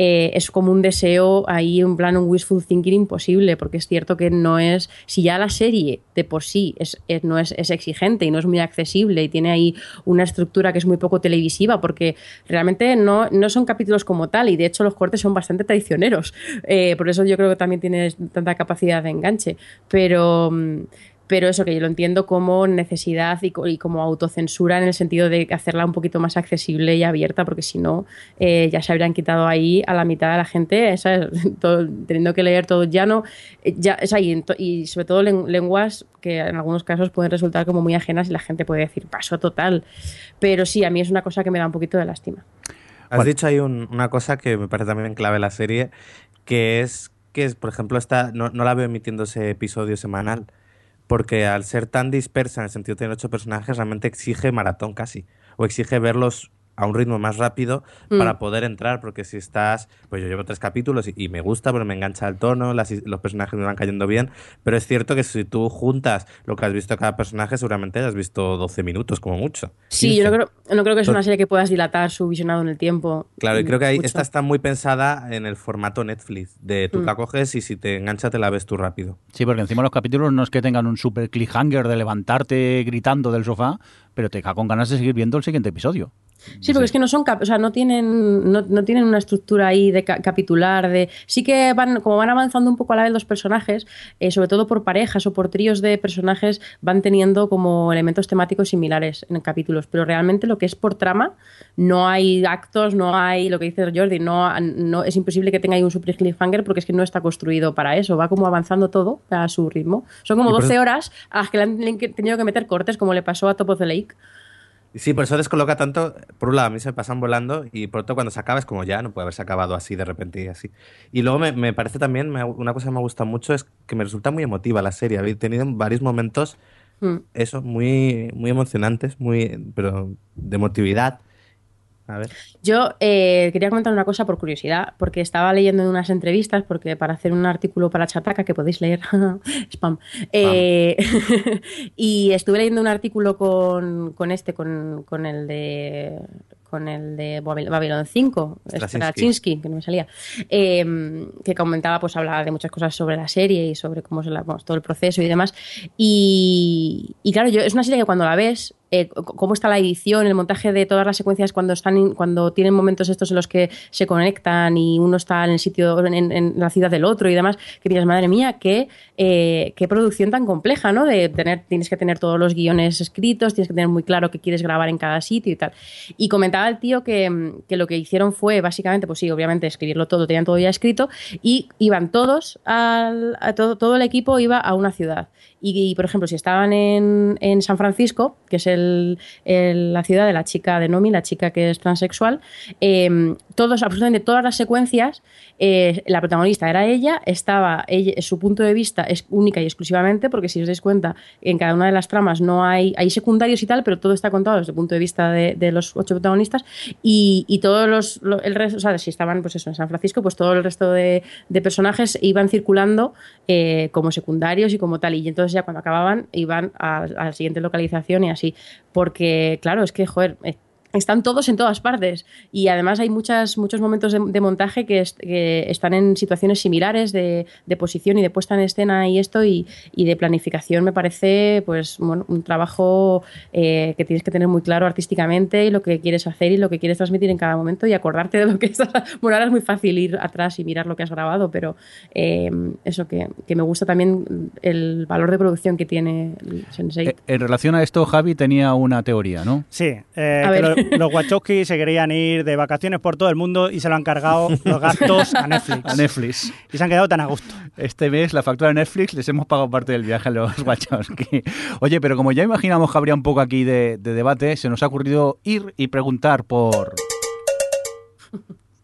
eh, es como un deseo ahí, en plan un wishful thinking imposible, porque es cierto que no es, si ya la serie de por sí es, no es, es exigente y no es muy accesible y tiene ahí una estructura que es muy poco televisiva, porque realmente no, no son capítulos como tal y de hecho los cortes son bastante traicioneros, Eh, por eso yo creo que también tiene tanta capacidad de enganche, pero... pero eso que yo lo entiendo como necesidad y, co- y como autocensura en el sentido de hacerla un poquito más accesible y abierta, porque si no, eh, ya se habrían quitado ahí a la mitad de la gente, ¿sabes? Todo- teniendo que leer todo llano, eh, ya, es ahí, ento- y sobre todo len- lenguas que en algunos casos pueden resultar como muy ajenas y la gente puede decir paso total. Pero sí, a mí es una cosa que me da un poquito de lástima. Has dicho ahí un- una cosa que me parece también clave en la serie, que es que, por ejemplo, esta, no, no la veo emitiéndose episodio semanal, porque al ser tan dispersa en el sentido de tener ocho personajes, realmente exige maratón casi, o exige verlos a un ritmo más rápido Mm. para poder entrar, porque si estás, pues yo llevo tres capítulos y, y me gusta, pero me engancha el tono, las los personajes me van cayendo bien, pero es cierto que si tú juntas lo que has visto cada personaje, seguramente has visto 12 minutos como mucho. Sí, 15. yo no creo, no creo que es una Entonces- serie que puedas dilatar su visionado en el tiempo. Claro, y creo que ahí esta está muy pensada en el formato Netflix, de tú Mm. la coges y si te engancha te la ves tú rápido. Sí, porque encima los capítulos no es que tengan un super cliffhanger de levantarte gritando del sofá, pero te cae con ganas de seguir viendo el siguiente episodio. Sí, porque es que no son, o sea, no tienen, no, no tienen una estructura ahí de ca- capitular, de sí que van, como van avanzando un poco a la vez los personajes, eh, sobre todo por parejas o por tríos de personajes, van teniendo como elementos temáticos similares en capítulos, pero realmente lo que es por trama, no hay actos, no hay, lo que dice Jordi, no, no es imposible que tenga ahí un super cliffhanger porque es que no está construido para eso, va como avanzando todo a su ritmo. Son como Y por 12 eso- horas a las que le han tenido que meter cortes, como le pasó a Top of the Lake. Y Sí, por eso descoloca tanto. Por un lado, a mí se me pasan volando y por otro, cuando se acaba es como ya, no puede haberse acabado así de repente y así. Y luego me, me parece también, me- una cosa que me gusta mucho es que me resulta muy emotiva la serie. He tenido varios momentos, Mm. eso, muy, muy emocionantes, muy, pero de emotividad. A ver. Yo eh, quería comentar una cosa por curiosidad, porque estaba leyendo en unas entrevistas, porque para hacer un artículo para Chataca, que podéis leer, spam, eh, y estuve leyendo un artículo con, con este, con, con el de con el de Babylon 5, Straczynski. Straczynski, que no me salía, eh, que comentaba, pues hablaba de muchas cosas sobre la serie y sobre cómo se la, todo el proceso y demás. Y, y claro, yo, es una serie que cuando la ves, eh, cómo está la edición, el montaje de todas las secuencias cuando están cuando tienen momentos estos en los que se conectan y uno está en el sitio, en, la ciudad del otro y demás, que piensas, madre mía, qué, eh, qué producción tan compleja, ¿no? De tener, tienes que tener todos los guiones escritos, tienes que tener muy claro qué quieres grabar en cada sitio y tal. Y comentaba el tío que, mm, lo que hicieron fue básicamente, pues sí, obviamente escribirlo todo, tenían todo ya escrito y iban todos, al, todo, todo el equipo iba a una ciudad. Y, por ejemplo, si estaban en, en San Francisco, que es el- la ciudad de la chica de Nomi, la chica que es transexual, eh, todos, absolutamente todas las secuencias, eh, la protagonista era ella, estaba ella, su punto de vista es única y exclusivamente, porque si os dais cuenta, en cada una de las tramas no hay, hay secundarios y tal, pero todo está contado desde el punto de vista de, de los ocho protagonistas y, y todos los, lo- el resto, o sea, si estaban pues eso, en San Francisco, pues todo el resto de, de personajes iban circulando eh, como secundarios y como tal, y entonces ya cuando acababan iban a, a la siguiente localización y así, porque claro, es que, joder, eh, están todos en todas partes y además hay muchas, muchos momentos de, de montaje que, est- que están en situaciones similares de, de posición y de puesta en escena y esto y, y de planificación me parece pues bueno, un trabajo eh, que tienes que tener muy claro artísticamente y lo que quieres hacer y lo que quieres transmitir en cada momento y acordarte de lo que estás bueno ahora es muy fácil ir atrás y mirar lo que has grabado pero eh, eso que, que me gusta también el valor de producción que tiene el Sense8 Eh, En relación a esto, Javi tenía una teoría, ¿no? Sí, eh, A que ver. Lo, los Wachowski se querían ir de vacaciones por todo el mundo y se lo han cargado los gastos a Netflix. A Netflix. Y se han quedado tan a gusto. Este mes la factura de Netflix les hemos pagado parte del viaje a los Wachowski. Oye, pero como ya imaginamos que habría un poco aquí de, de debate, se nos ha ocurrido ir y preguntar por...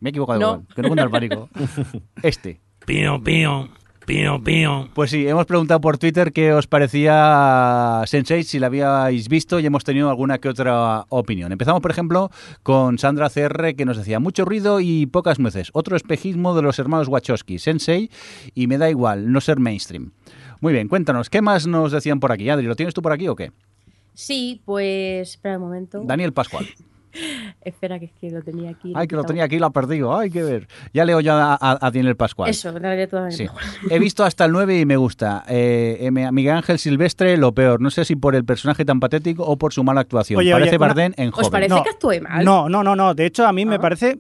Me he equivocado No. igual, que no cuenta el pánico. Este. Pío, pío, pío, pío. Pues sí, hemos preguntado por Twitter qué os parecía Sense8, si la habíais visto y hemos tenido alguna que otra opinión. Empezamos, por ejemplo, con Sandra CR que nos decía mucho ruido y pocas nueces. Otro espejismo de los hermanos Wachowski, Sensei, y me da igual no ser mainstream. Muy bien, cuéntanos, ¿qué más nos decían por aquí? Adri, ¿lo tienes tú por aquí o qué? Sí, pues espera un momento. Daniel Pascual. Espera, que es que lo tenía aquí. Ay, que lo tenía aquí, lo ha perdido. Ay, que ver. Ya leo yo a, a- a Daniel Pascual. Eso, dale toda Sí. He visto hasta el 9 y me gusta. Eh, eh, Miguel Ángel Silvestre, lo peor. No sé si por el personaje tan patético o por su mala actuación. Oye, Parece oye, una- Bardem en ¿Os joven. parece No. que actúe mal? No, no, no, no. De hecho, a mí me Ah. parece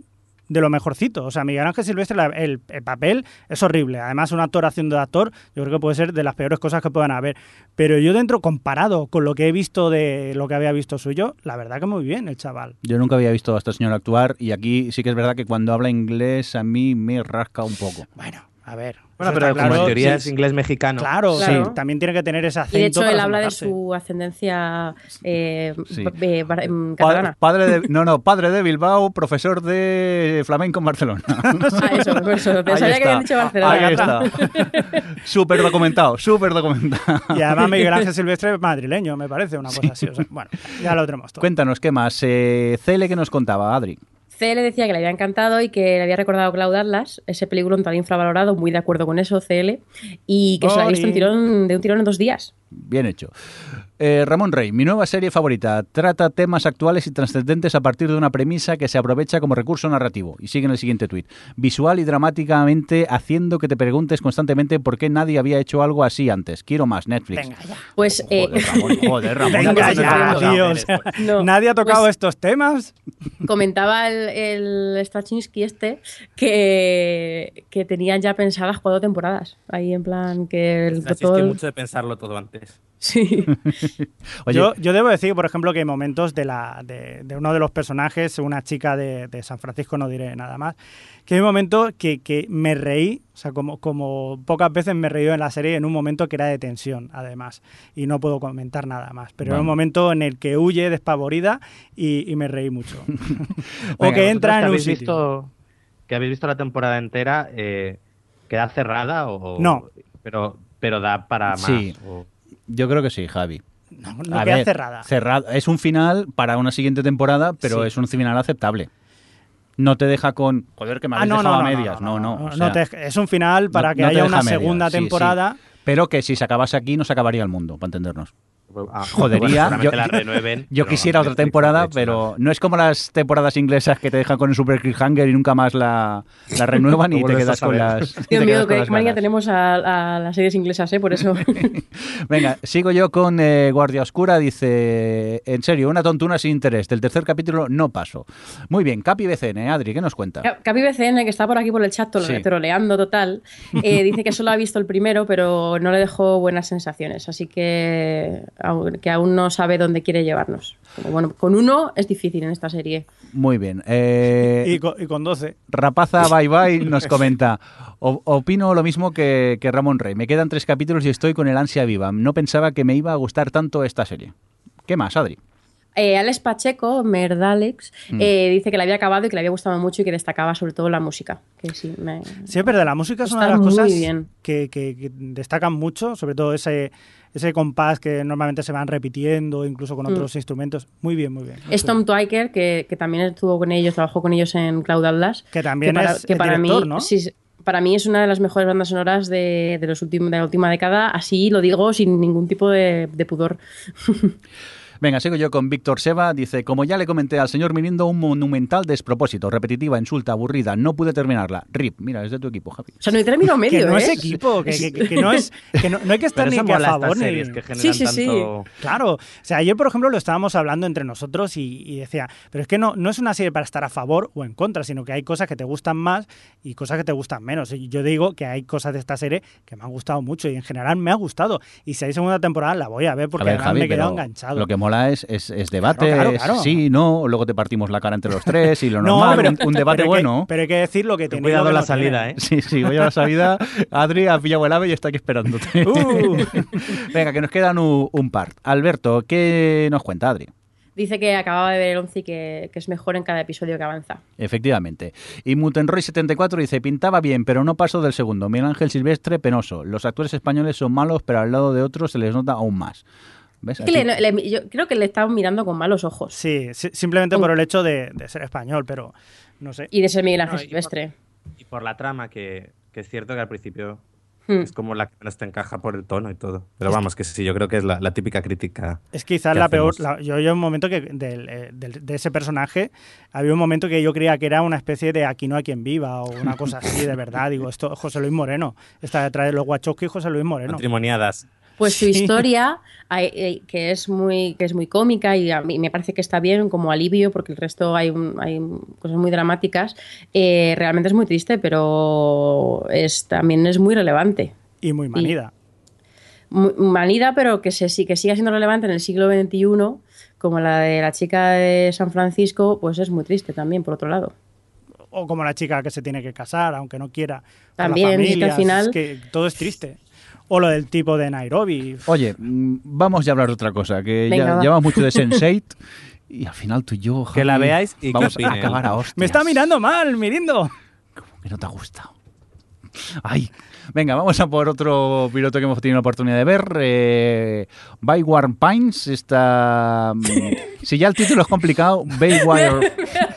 de lo mejorcito. O sea, Miguel Ángel Silvestre, la- el, el papel es horrible. Además, una actor haciendo de actor, yo creo que puede ser de las peores cosas que puedan haber. Pero yo dentro, comparado con lo que he visto de lo que había visto suyo, la verdad que muy bien el chaval. Yo nunca había visto a este señor actuar y aquí sí que es verdad que cuando habla inglés a mí me rasca un poco. Bueno, a ver. Bueno, pero como claro. en teoría Sí, es inglés mexicano. Claro, Claro. sí, también tiene que tener ese acento. Y de hecho él habla de su ascendencia eh, Sí. Pa- catalana. padre de, no, no, padre de Bilbao, profesor de flamenco en Barcelona. Ah, eso, eso. Que habían dicho Barcelona. Ahí está. súper documentado, súper documentado. Y además Miguel Ángel Silvestre es madrileño, me parece, una cosa así. O sea, bueno, ya lo tenemos todo. Cuéntanos, ¿qué más? Eh, Cele, que nos contaba, Adri? CL decía que le había encantado y que le había recordado Cloud Atlas, ese peliculón tan infravalorado, muy de acuerdo con eso, CL, y que se lo ha visto un tirón, de un tirón en dos días. Bien hecho. Eh, Ramón Rey, mi nueva serie favorita. Trata temas actuales y trascendentes a partir de una premisa que se aprovecha como recurso narrativo. Y sigue en el siguiente tuit. Visual y dramáticamente haciendo que te preguntes constantemente por qué nadie había hecho algo así antes. Quiero más, Netflix. Venga ya. Pues eh, Joder, Ramón, joder, Ramón. Venga ¿qué ya, te pasa? tío. o sea, No, nadie ha tocado pues- estos temas. comentaba el, el Straczynski este que, que tenían ya pensadas cuatro temporadas. Ahí en plan que el todo que mucho de pensarlo todo antes. Sí. Oye, Yo, yo debo decir, por ejemplo, que hay momentos de, la, de, de uno de los personajes, una chica de, de San Francisco, no diré nada más, que hay un momento que, que me reí, o sea, como, como pocas veces me he reído en la serie, en un momento que era de tensión, además, y no puedo comentar nada más, pero era un momento en el que huye despavorida y, y me reí mucho. o Venga, que entra en un sitio. visto, que habéis visto la temporada entera, eh, ¿queda cerrada o...? No. Pero, pero da para más. Sí. o- yo creo que sí, Javi. No, no queda ver, cerrada. cerrado. Es un final para una siguiente temporada, pero Sí. es un final aceptable. No te deja con, joder, que me Ah, habéis no, dejado no, a medias. No, no. o no sea, te- es un final para que haya una medias, segunda sí, sí. temporada. Pero que si se acabase aquí no se acabaría el mundo, para entendernos. Ah, Jodería. bueno, yo, la renueven, yo pero quisiera otra temporada, hecho pero no es como las temporadas inglesas que te dejan con el super cliffhanger y nunca más la, la renuevan y te quedas con las. Dios mío, las manía tenemos a, a las series inglesas, ¿eh? Por eso. Venga, sigo yo con eh, Guardia Oscura. Dice, en serio, una tontuna sin interés. Del tercer capítulo no paso. Muy bien, Capi BCN, Adri, ¿qué nos cuenta? Ca- Capi BCN, que está por aquí por el chat Sí. troleando total, eh, dice que solo ha visto el primero, pero no le dejó buenas sensaciones. Así que, que aún no sabe dónde quiere llevarnos. Como, bueno, con uno es difícil en esta serie. Muy bien. eh, Y con, y con 12. Rapaza Bye Bye nos comenta. "O- opino lo mismo que, que Ramón Rey. Me quedan tres capítulos y estoy con el ansia viva. No pensaba que me iba a gustar tanto esta serie. ¿Qué más, Adri? Eh, Alex Pacheco, Merdalex, Mm. eh, dice que le había acabado y que le había gustado mucho y que destacaba sobre todo la música. Que sí, me... Sí, es verdad, la música es una de las cosas que, que- que destacan mucho, sobre todo ese, ese compás que normalmente se van repitiendo, incluso con Mm. otros instrumentos. Muy bien, muy bien. Es Tom Twyker, que, que también estuvo con ellos, trabajó con ellos en Cloud Atlas. Que también para, es el para director, mí, ¿no? sí, para mí es una de las mejores bandas sonoras de, de los últimos, de la última década. Así lo digo sin ningún tipo de, de pudor. Venga, sigo yo con Víctor Seba. Dice, como ya le comenté al señor Mirindo, un monumental despropósito, repetitiva, insulta, aburrida. No pude terminarla. Rip, mira, es de tu equipo, Javi. O sea, no hay término medio, que no ¿eh? es equipo, que, que- que- que no es que no, no hay que estar ni a favor ni que Sí, sí, sí. tanto... Claro, o sea, ayer por ejemplo lo estábamos hablando entre nosotros y, y decía, pero es que no, no es una serie para estar a favor o en contra, sino que hay cosas que te gustan más y cosas que te gustan menos. Y yo digo que hay cosas de esta serie que me han gustado mucho y en general me ha gustado. Y si hay segunda temporada la voy a ver porque a ver, Javi, me he quedado enganchado. lo que mola es, es, es debate, Claro, claro, es claro. sí, no, luego te partimos la cara entre los tres y lo No, normal, pero- un, un debate pero hay que- bueno. pero hay que decir lo que lo cuidado la salida, tiene. ¿eh? Sí, sí, voy a la salida. Adri ha pillado el ave y está aquí esperándote. Uh. Venga, que nos quedan un, un par. Alberto, ¿qué nos cuenta Adri? Dice que acababa de ver el 11 y que, que es mejor en cada episodio que avanza. Efectivamente. Y Mutenroy74 dice, pintaba bien, pero no pasó del segundo. Miguel Ángel Silvestre, penoso. Los actores españoles son malos, pero al lado de otros se les nota aún más. ¿Ves? Es que Aquí- le- le- yo creo que le estaban mirando con malos ojos. Sí, si- simplemente por el hecho de, de ser español, pero no sé. Y de ser Miguel Ángel No, y- Silvestre. Y por la trama, que, que es cierto que al principio Hmm. es como la que menos te encaja por el tono y todo. Pero vamos, que sí, yo creo que es la, la típica crítica. Es quizás ¿Qué la peor. hacemos? la- yo yo un momento que del, eh, del- de ese personaje había un momento que yo creía que era una especie de aquí no hay quien viva o una cosa así de verdad. Digo, esto José Luis Moreno está detrás de los Wachowski José Luis Moreno. Matrimoniadas. Pues su historia, hay- que es muy que es muy cómica y a mí me parece que está bien como alivio porque el resto hay, un- hay cosas muy dramáticas, eh, realmente es muy triste, pero es, también es muy relevante. Y muy manida. Manida, pero que, se, sí- que siga siendo relevante en el siglo XXI, como la de la chica de San Francisco, pues es muy triste también, por otro lado. O como la chica que se tiene que casar, aunque no quiera. la También, y que al final- es que todo es triste. O lo del tipo de Nairobi. Oye, mm, vamos ya a hablar de otra cosa, que Venga, ya va. llevamos mucho de Sense8 y al final tú y yo, Que la Javi, veáis y que vamos a acabar a hostias. Me está mirando mal, Mirindo. que no te ha gustado. Ay, venga, vamos a por otro piloto que hemos tenido la oportunidad de ver. Eh, Bayward Pines está... mm, si ya el título es complicado, Bayward...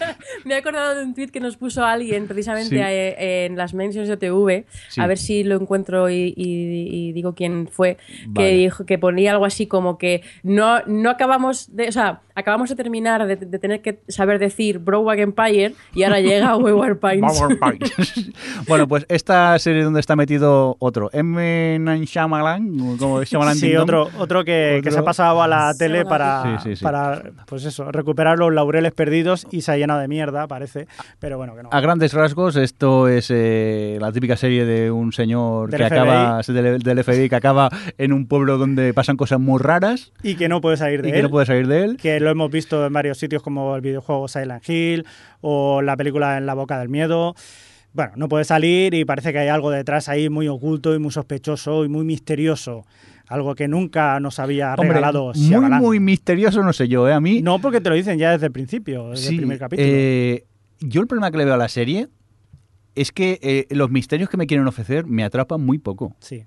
Me he acordado de un tweet que nos puso alguien precisamente Sí. eh, en las mentions de TV, Sí. a ver si lo encuentro y, y- y digo quién fue, Vale. que dijo que ponía algo así como que no, no acabamos de, o sea, acabamos de terminar de, de tener que saber decir Broadway Empire y ahora llega Wayward Pines. Bueno, pues esta serie donde está metido otro, M. Night Shyamalan, como Shyamalan Sí, otro, otro que, que se ha Otro- pasado a la tele para, Sí, sí, sí. para pues eso, recuperar los laureles perdidos y se ha llenado de mierda, parece. Pero bueno, que no. A grandes rasgos, esto es eh, la típica serie de un señor Del que FBI. acaba del, del FBI que acaba en un pueblo donde pasan cosas muy raras Y que no puede salir de y que él. no puede salir de él. que lo hemos visto en varios sitios como el videojuego Silent Hill o la película En la boca del miedo. Bueno, no puede salir y parece que hay algo detrás ahí muy oculto y muy sospechoso y muy misterioso. Algo que nunca nos había Hombre, regalado muy, Shyamalan. muy misterioso, no sé yo, ¿eh? A mí. No, porque te lo dicen ya desde el principio, desde sí, el primer capítulo. eh, yo el problema que le veo a la serie es que eh, los misterios que me quieren ofrecer me atrapan muy poco. Sí.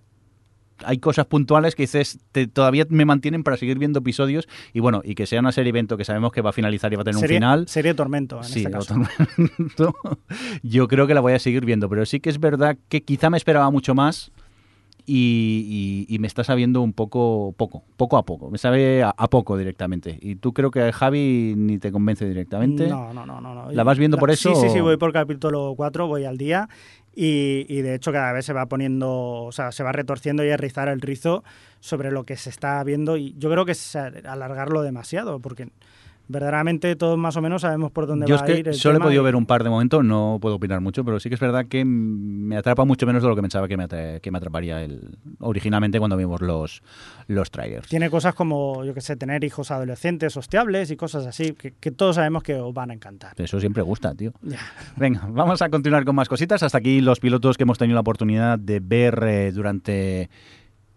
Hay cosas puntuales que dices, te- todavía me mantienen para seguir viendo episodios y bueno, y que sea una serie evento que sabemos que va a finalizar y va a tener serie, un final. serie Tormento, en Sí, este caso. Tormento. yo creo que la voy a seguir viendo, pero sí que es verdad que quizá me esperaba mucho más y, y- y me está sabiendo un poco, poco, poco a poco. Me sabe a, a poco directamente. Y tú creo que Javi ni te convence directamente. No, no, no, no, no. ¿La vas viendo por eso Sí, sí, sí, voy por capítulo 4, voy al día. Y, y de hecho cada vez se va poniendo, o sea, se va retorciendo y a rizar el rizo sobre lo que se está viendo. Y yo creo que es alargarlo demasiado, porque verdaderamente todos más o menos sabemos por dónde Yo va es a que ir. el solo he podido y- ver un par de momentos, no puedo opinar mucho, pero sí que es verdad que me atrapa mucho menos de lo que pensaba que me, atra- que me atraparía el, originalmente cuando vimos los, los trailers. Tiene cosas como, yo que sé, tener hijos adolescentes hostiables y cosas así, que, que todos sabemos que os van a encantar. Eso siempre gusta, tío. Ya. Venga, vamos a continuar con más cositas. Hasta aquí los pilotos que hemos tenido la oportunidad de ver eh, durante...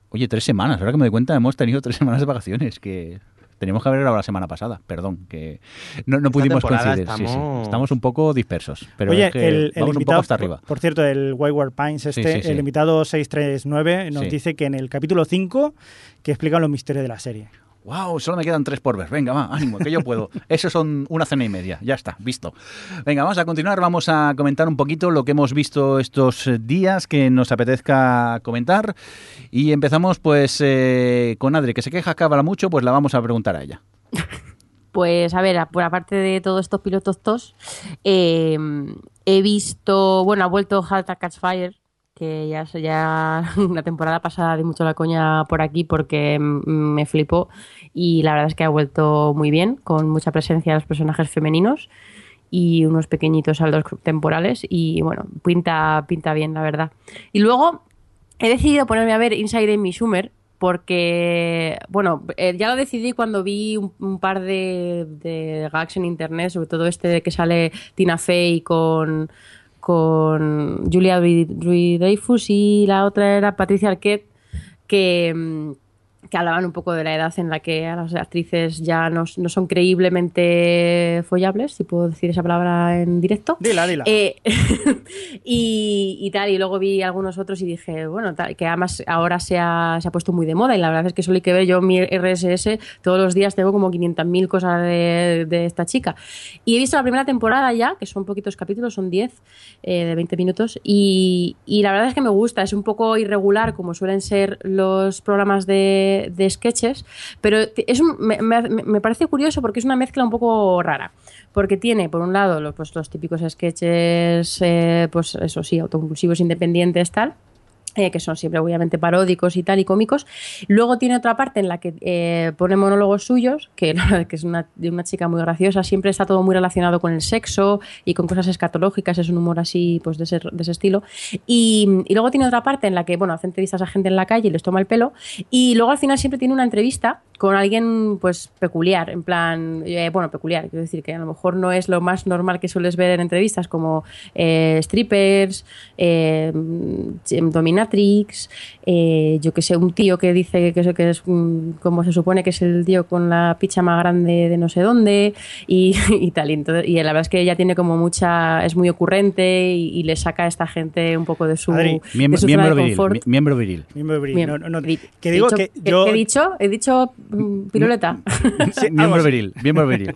Oye, tres semanas. Ahora que me doy cuenta, hemos tenido tres semanas de vacaciones, que... Teníamos que haber grabado la semana pasada, perdón, que no, no pudimos coincidir. Sí, sí. estamos- Estamos un poco dispersos, pero Oye, es que el, el vamos un invitado, poco hasta arriba. Por, cierto, el Wayward Pines, este, Sí, el invitado 639, nos dice que en el capítulo 5 que explican los misterios de la serie. Wow, solo me quedan tres por ver. Venga, va, ánimo, que yo puedo. Esos son una cena y media. Ya está, visto. Venga, vamos a continuar. Vamos a comentar un poquito lo que hemos visto estos eh, días que nos apetezca comentar. Y empezamos, pues, eh, con Adri, que se queja que habla mucho, pues la vamos a preguntar a ella. Pues a ver, por aparte de todos estos pilotos tos, eh, he visto, bueno, ha vuelto Halt a Catch Fire, que ya, ya la temporada pasada di mucho la coña por aquí porque me flipó y la verdad es que ha vuelto muy bien, con mucha presencia de los personajes femeninos y unos pequeñitos saldos temporales y bueno, pinta, pinta bien la verdad. Y luego he decidido ponerme a ver Inside Amy Schumer porque, bueno, eh, ya lo decidí cuando vi un, un par de, de gags en internet, sobre todo este de que sale Tina Fey con, con Julia Louis-Dreyfus y la otra era Patricia Arquette, que, mm, que hablaban un poco de la edad en la que a las actrices ya no, no son creíblemente follables, si puedo decir esa palabra en directo. Dila, dila. Eh, y, y tal, y luego vi algunos otros y dije, bueno, tal, que además ahora se ha, se ha puesto muy de moda y la verdad es que solo hay que ver yo mi RSS, todos los días tengo como 500.000 cosas de, de esta chica. Y he visto la primera temporada ya, que son poquitos capítulos, son 10 eh, de 20 minutos, y, y la verdad es que me gusta, es un poco irregular como suelen ser los programas de, de sketches, pero es un- me, me- me parece curioso porque es una mezcla un poco rara. Porque tiene, por un lado, los, pues, los típicos sketches, eh, pues eso sí, autoconclusivos, independientes, tal. Eh, que son siempre obviamente paródicos y tal y cómicos. Luego tiene otra parte en la que eh, pone monólogos suyos, que, es una, de una chica muy graciosa, siempre está todo muy relacionado con el sexo y con cosas escatológicas, es un humor así, pues de ese, de ese estilo. Y, luego tiene otra parte en la que, bueno, hace entrevistas a gente en la calle y les toma el pelo. Y luego al final siempre tiene una entrevista con alguien, pues, peculiar, en plan, eh, bueno, peculiar, quiero decir que a lo mejor no es lo más normal que sueles ver en entrevistas, como strippers, mm, dominatrix, eh, yo que sé, un tío que dice que, eso que es, mm, como se supone que es el tío con la picha más grande de no sé dónde, y, y tal. Y, entonces- y la verdad es que ella tiene como mucha, es muy ocurrente y, y le saca a esta gente un poco de su, Adri, de Miembro, su zona miembro de viril. Miembro viril. Miembro viril. Bien. No, no, no, He que digo dicho- que ¿qué- yo... ¿Qué he dicho? He dicho mm, piruleta. Sí, miembro viril. Miembro viril.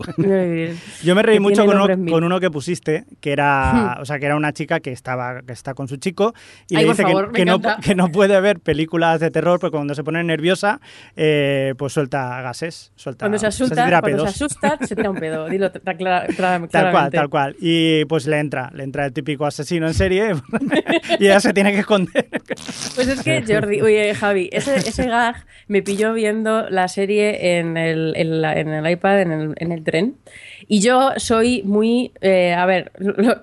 Yo me reí mucho con uno, con que pusiste, que era, o sea, que era una chica que estaba, que está con su chico y Ay, le por dice favor, que, no, que no puede ver películas de terror porque cuando se pone nerviosa, eh, pues suelta gases, suelta. Cuando se asusta, tira cuando se asusta, se tira un pedo. Dilo clara- Tal cual, tal cual. Y pues le entra, le entra el típico asesino en serie y ella se tiene que esconder. Pues es que Jordi, oye Javi, ese, ese gag me pilló viendo la serie en el, en la- en el iPad, en el, en el tren. Y yo soy muy. eh, a ver, lo-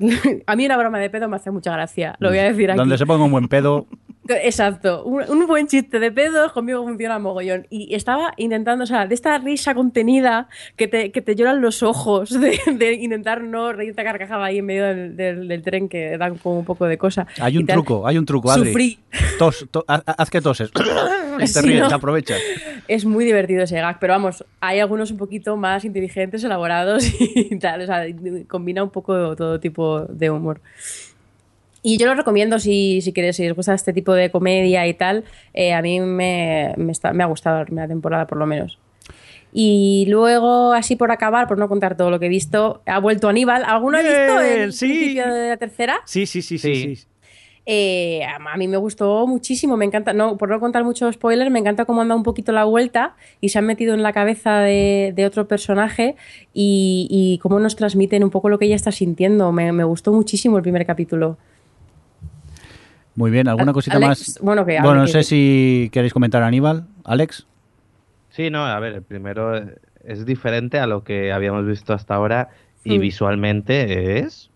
a mí una broma de pedo me hace mucha gracia. Lo voy a decir aquí. Donde se ponga un buen pedo. Exacto, un, un buen chiste de pedos conmigo funciona mogollón. Y estaba intentando, o sea, de esta risa contenida que te, que te lloran los ojos, de, de intentar no reírte a carcajada ahí en medio del, del- del tren que dan como un poco de cosa. Hay un tal. truco, hay un truco, Adri. Sufrí. Tos, to- haz, haz que toses. Y te Sí, ríes, ¿no? te aprovechas. Es muy divertido ese gag, pero vamos, hay algunos un poquito más inteligentes, elaborados y tal. O sea, combina un poco todo tipo de humor. Y yo lo recomiendo si, si queréis, si os gusta este tipo de comedia y tal. eh, a mí me, me, está- me ha gustado la primera temporada, por lo menos. Y luego, así por acabar, por no contar todo lo que he visto, ha vuelto Aníbal. ¿Alguno ha visto Bien, el sí. principio de la tercera? Sí, sí, sí, sí. Sí. sí. Eh, a mí me gustó muchísimo, me encanta, no, por no contar mucho spoiler, me encanta cómo han dado un poquito la vuelta y se han metido en la cabeza de, de otro personaje y, y cómo nos transmiten un poco lo que ella está sintiendo. Me, me gustó muchísimo el primer capítulo. Muy bien, ¿alguna Al- cosita Alex, más? bueno, que Bueno, no que- sé si queréis comentar a Aníbal. Alex. Sí, no, a ver, el primero es diferente a lo que habíamos visto hasta ahora y Mm. visualmente es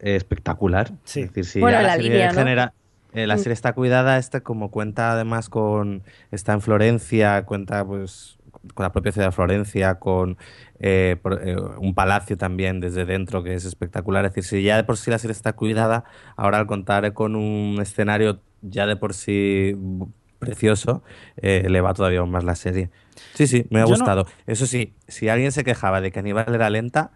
espectacular. Sí. Es decir, si Bueno, la, la serie línea, ¿no? genera- eh, la Mm. serie está cuidada, esta como cuenta además con está en Florencia, cuenta pues con la propia ciudad de Florencia, con eh, por- eh, un palacio también desde dentro que es espectacular. Es decir, si ya de por sí la serie está cuidada, ahora al contar con un escenario ya de por sí precioso, eh, eleva todavía aún más la serie. Sí, sí, me ha Yo no- gustado. Eso sí, si alguien se quejaba de que Aníbal era lenta,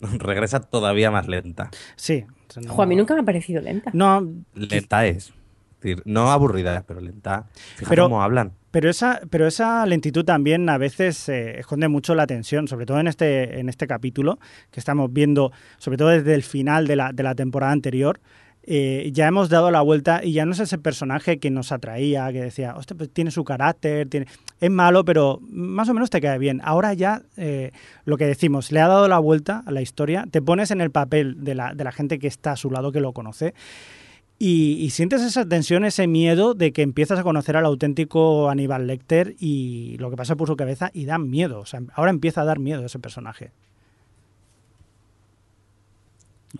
regresa todavía más lenta. Sí. no- a mí nunca me ha parecido lenta. No, Lenta es. Es decir, no aburrida, pero lenta. Fíjate Pero- cómo hablan. Pero esa, pero esa lentitud también a veces eh, esconde mucho la tensión, sobre todo en este, en este capítulo que estamos viendo, sobre todo desde el final de la, de la temporada anterior. eh, ya hemos dado la vuelta y ya no es ese personaje que nos atraía, que decía, hostia, pues tiene su carácter, tiene... es malo, pero más o menos te cae bien. Ahora ya, eh, lo que decimos, le ha dado la vuelta a la historia, te pones en el papel de la, de la gente que está a su lado, que lo conoce, y, y sientes esa tensión, ese miedo de que empiezas a conocer al auténtico Aníbal Lecter y lo que pasa por su cabeza y da miedo. O sea, ahora empieza a dar miedo ese personaje.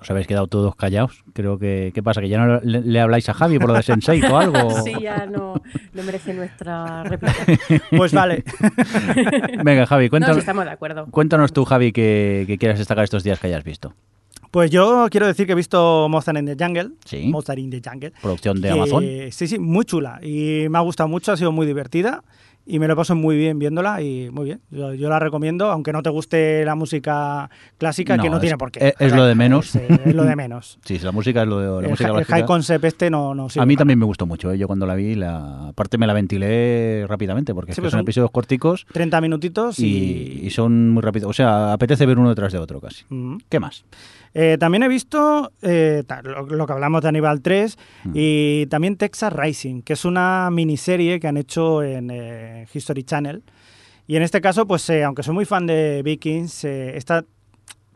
Os habéis quedado todos callados. Creo que. ¿Qué pasa? ¿Que ya no le, le habláis a Javi por lo de Sensei o algo? Sí, ya no, no merece nuestra réplica. Pues vale. Venga, Javi, No, cuéntanos, sí, estamos de acuerdo. cuéntanos tú, Javi, que, que quieras destacar estos días que hayas visto. Pues yo quiero decir que he visto Monster in the Jungle. Sí. Monster in the Jungle. Producción de que- Amazon. Sí, sí, muy chula. Y me ha gustado mucho, ha sido muy divertida. Y me lo paso muy bien viéndola y muy bien. Yo, yo la recomiendo, aunque no te guste la música clásica, No, que no es- tiene por qué. es- es lo de menos. Es, eh, es lo de menos. Sí, la música es lo de la el, música el high concept este no, no sirve A mí también me gustó mucho. ¿eh? Yo cuando la vi, la aparte me la ventilé rápidamente porque Sí, pues son son episodios corticos 30 minutitos y, y... y son muy rápidos. O sea, apetece ver uno detrás de otro casi. Mm. ¿Qué más? Eh, también he visto eh, lo, lo que hablamos de Aníbal 3 Mm. y también Texas Rising, que es una miniserie que han hecho en eh, History Channel. Y en este caso, pues eh, aunque soy muy fan de Vikings, eh, esta,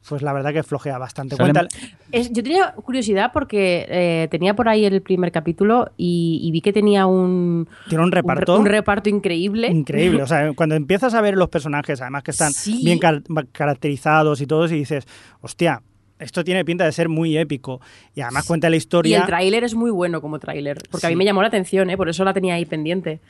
pues la verdad que flojea bastante. Salen- Cuenta- Es- yo tenía curiosidad porque eh, tenía por ahí el primer capítulo y, y vi que tenía un, tiene un un re- reparto un reparto increíble. increíble. O sea, cuando empiezas a ver los personajes, además que están Sí. bien car- caracterizados y todos, y dices, hostia, esto tiene pinta de ser muy épico. Y además cuenta la Y historia. el tráiler es muy bueno como tráiler, porque a mí me llamó la atención, ¿eh? por eso la tenía ahí pendiente.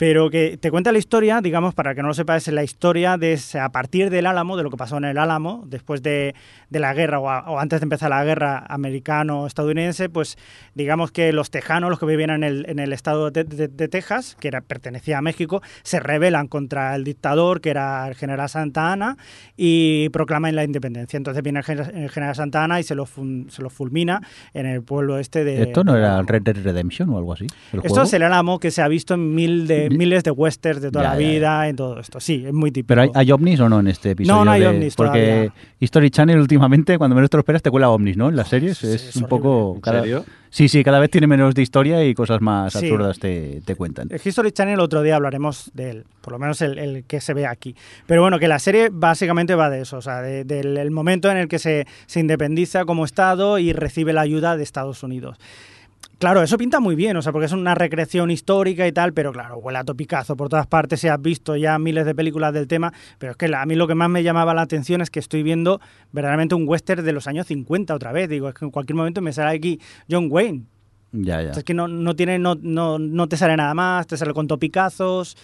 Pero que te cuenta la historia, digamos, para que no lo sepas, es la historia de a partir del Álamo, de lo que pasó en el Álamo, después de, de la guerra o, a- o antes de empezar la guerra americano-estadounidense, pues digamos que los tejanos, los que vivían en el, en el estado de, de- de Texas, que era, pertenecía a México, se rebelan contra el dictador, que era el general Santa Ana, y proclaman la independencia. Entonces viene el gen- el general Santa Ana y se lo, fun- se lo fulmina en el pueblo este de... ¿Esto no era. Red Dead Redemption o algo así? ¿El Esto juego? es el Álamo que se ha visto en mil de, Mil- miles de westerns de toda Ya, la ya, ya. vida, en todo esto. Sí, es muy típico. ¿Pero hay, hay ovnis o no en este episodio? No, no hay de- ovnis Porque todavía. History Channel últimamente, cuando menos te lo esperas, te cuela ovnis, ¿no? En las series Sí, es, es un horrible. poco... ¿En cada- serio? Sí, sí, cada vez tiene menos de historia y cosas más Sí. absurdas te, te cuentan. El History Channel otro día hablaremos de él, por lo menos el, el que se ve aquí. Pero bueno, que la serie básicamente va de eso, o sea, de- del el momento en el que se, se independiza como Estado y recibe la ayuda de Estados Unidos. Claro, eso pinta muy bien, o sea, porque es una recreación histórica y tal, pero claro, huele a topicazo por todas partes, se has visto ya miles de películas del tema, pero es que a mí lo que más me llamaba la atención es que estoy viendo verdaderamente un western de los años 50 otra vez, digo, es que en cualquier momento me sale aquí John Wayne, Ya, ya. es que no, no tiene, no, no, no te sale nada más, te sale con topicazos.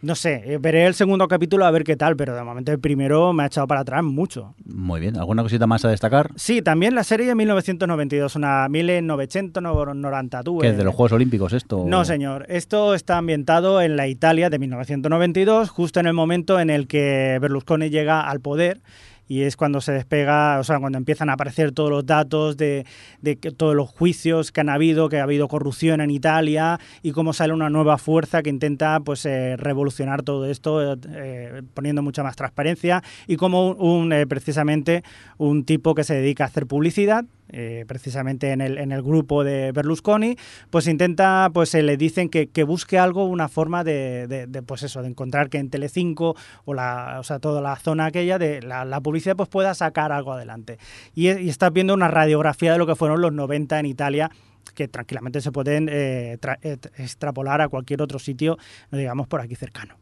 No sé, eh, veré el segundo capítulo a ver qué tal, pero de momento el primero me ha echado para atrás mucho. Muy bien. ¿Alguna cosita más a destacar? Sí, también la serie de 1992, una 1992. ¿Qué es de los Juegos Olímpicos esto? No, señor. Esto está ambientado en la Italia de 1992, justo en el momento en el que Berlusconi llega al poder. Y es cuando se despega, o sea, cuando empiezan a aparecer todos los datos de, de que todos los juicios que han habido, que ha habido corrupción en Italia y cómo sale una nueva fuerza que intenta pues eh, revolucionar todo esto, eh, poniendo mucha más transparencia y como un, un, eh, precisamente un tipo que se dedica a hacer publicidad eh, precisamente en el, en el grupo de Berlusconi, pues intenta, pues se le dicen que, que busque algo, una forma de, de, pues eso, de encontrar que en Telecinco o la, o sea, toda la zona aquella de la, publicidad pues pueda sacar algo adelante. Y, y estás viendo una radiografía de lo que fueron los 90 en Italia que tranquilamente se pueden eh, eh, extrapolar a cualquier otro sitio, digamos por aquí cercano.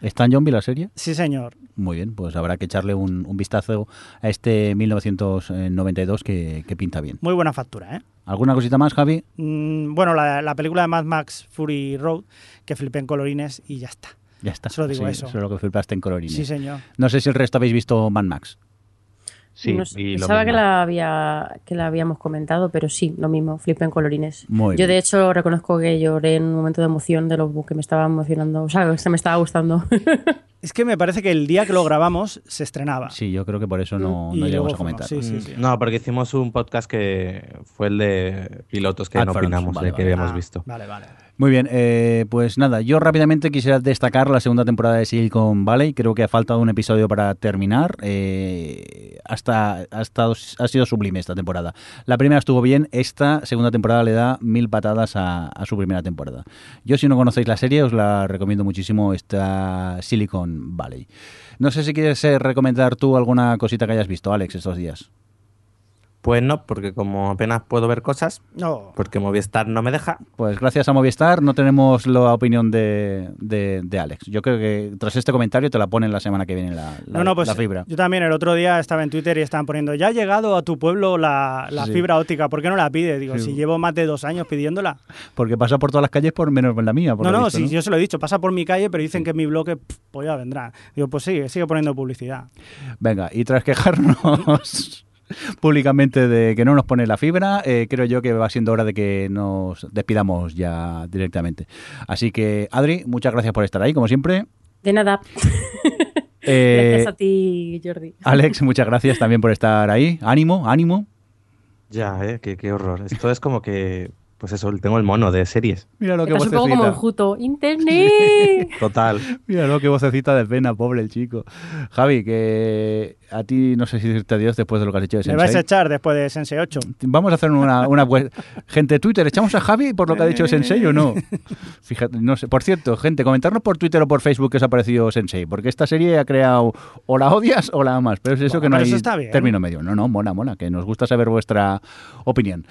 ¿Está en Zombie la serie? Sí, señor. Muy bien, pues habrá que echarle un, un vistazo a este 1992 que, que, pinta bien. Muy buena factura, ¿eh? ¿Alguna cosita más, Javi? Mm, bueno, la, la, película de Mad Max Fury Road, que flipé en colorines y ya está. Ya está. Solo digo sí, eso. Eso es lo que flipaste en colorines. Sí, señor. No sé si el resto habéis visto Mad Max. Sí, no, y pensaba que la, había, que la habíamos comentado, pero sí, lo mismo, flipé en colorines. Muy Yo, bien. de hecho, reconozco que lloré en un momento de emoción de lo que me estaba emocionando, o sea, que se me estaba gustando. Es que me parece que el día que lo grabamos se estrenaba. Sí, yo creo que por eso no, Y no llegamos a comentar. sí, sí, sí. Mm, No, porque hicimos un podcast que fue el de pilotos que no Adference, opinamos vale, de que vale. habíamos Ah, visto. Vale, vale. Muy bien, eh, pues nada, yo rápidamente quisiera destacar la segunda temporada de Silicon Valley. Creo que ha faltado un episodio para terminar. Eh, hasta, ha, estado, ha sido sublime esta temporada. La primera estuvo bien, esta segunda temporada le da mil patadas a, a su primera temporada. Yo, si no conocéis la serie, os la recomiendo muchísimo, esta Silicon Valley. No sé si quieres eh, recomendar tú alguna cosita que hayas visto, Alex, estos días. Pues no, porque como apenas puedo ver cosas, No. porque Movistar no me deja. Pues gracias a Movistar no tenemos la opinión de, de- de Alex. Yo creo que tras este comentario te la ponen la semana que viene la, la- No, no, pues la fibra. yo también el otro día estaba en Twitter y estaban poniendo, ya ha llegado a tu pueblo la, la Sí. fibra óptica, ¿por qué no la pides? Digo, Sí. si llevo más de dos años pidiéndola. Porque pasa por todas las calles por menos en la mía. por No, no, visto, sí, yo se lo he dicho, pasa por mi calle, pero dicen que mi bloque, pff, pues ya vendrá. Digo, pues sigue, sigue poniendo publicidad. Venga, y tras quejarnos públicamente de que no nos pone la fibra, eh, creo yo que va siendo hora de que nos despidamos ya directamente. Así que, Adri, muchas gracias por estar ahí, como siempre. De nada. Eh, Gracias a ti, Jordi. Alex, muchas gracias también por estar ahí. Ánimo, ánimo. Ya, eh, qué, qué horror. Esto es como que, pues eso, tengo el mono de series. Mira lo que Estás un poco como vocecita. enjuto. ¡Internet! Total. Mira lo que vocecita de pena, pobre el chico. Javi, que a ti no sé si decirte adiós después de lo que has hecho de Me vais a Sensei. echar después de Sense 8. Vamos a hacer una, una web- gente de Twitter, ¿echamos a Javi por lo que ha dicho Sensei o no? Fíjate, no sé. Por cierto, gente, comentarnos por Twitter o por Facebook que os ha parecido Sensei, porque esta serie ha creado o la odias o la amas, pero es eso Bueno, que no pero hay eso está bien. término medio. No, no, mola, mola, que nos gusta saber vuestra opinión.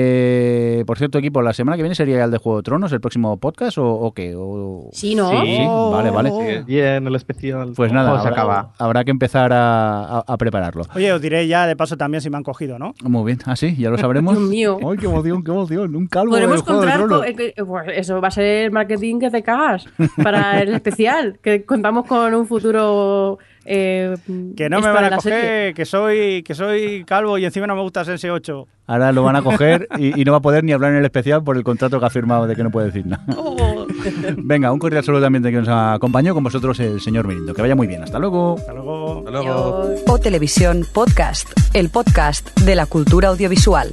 Eh, por cierto, equipo, la semana que viene sería el de Juego de Tronos, el próximo podcast o, o qué? O- Sí, ¿no? Sí, vale, vale. Sí, Bien, el especial. Pues nada, se habrá, acaba. habrá que empezar a, a- a prepararlo. Oye, os diré ya de paso también si me han cogido, ¿no? Muy bien, ah, sí, ya lo sabremos. Dios mío. Ay, qué emoción, qué emoción. Un calvo Podremos contar. Con- eh, eh, pues eso va a ser marketing que te cagas para el especial. Que contamos con un futuro. Eh, Que no me van a coger, que soy, que soy calvo y encima no me gusta Sense 8. Ahora lo van a coger y, y no va a poder ni hablar en el especial por el contrato que ha firmado de que no puede decir nada. Oh. Venga, un cordial saludo también de que nos acompañó con vosotros el señor Mirindo. Que vaya muy bien. Hasta luego. Hasta luego. Hasta luego. O Televisión Podcast, el podcast de la cultura audiovisual.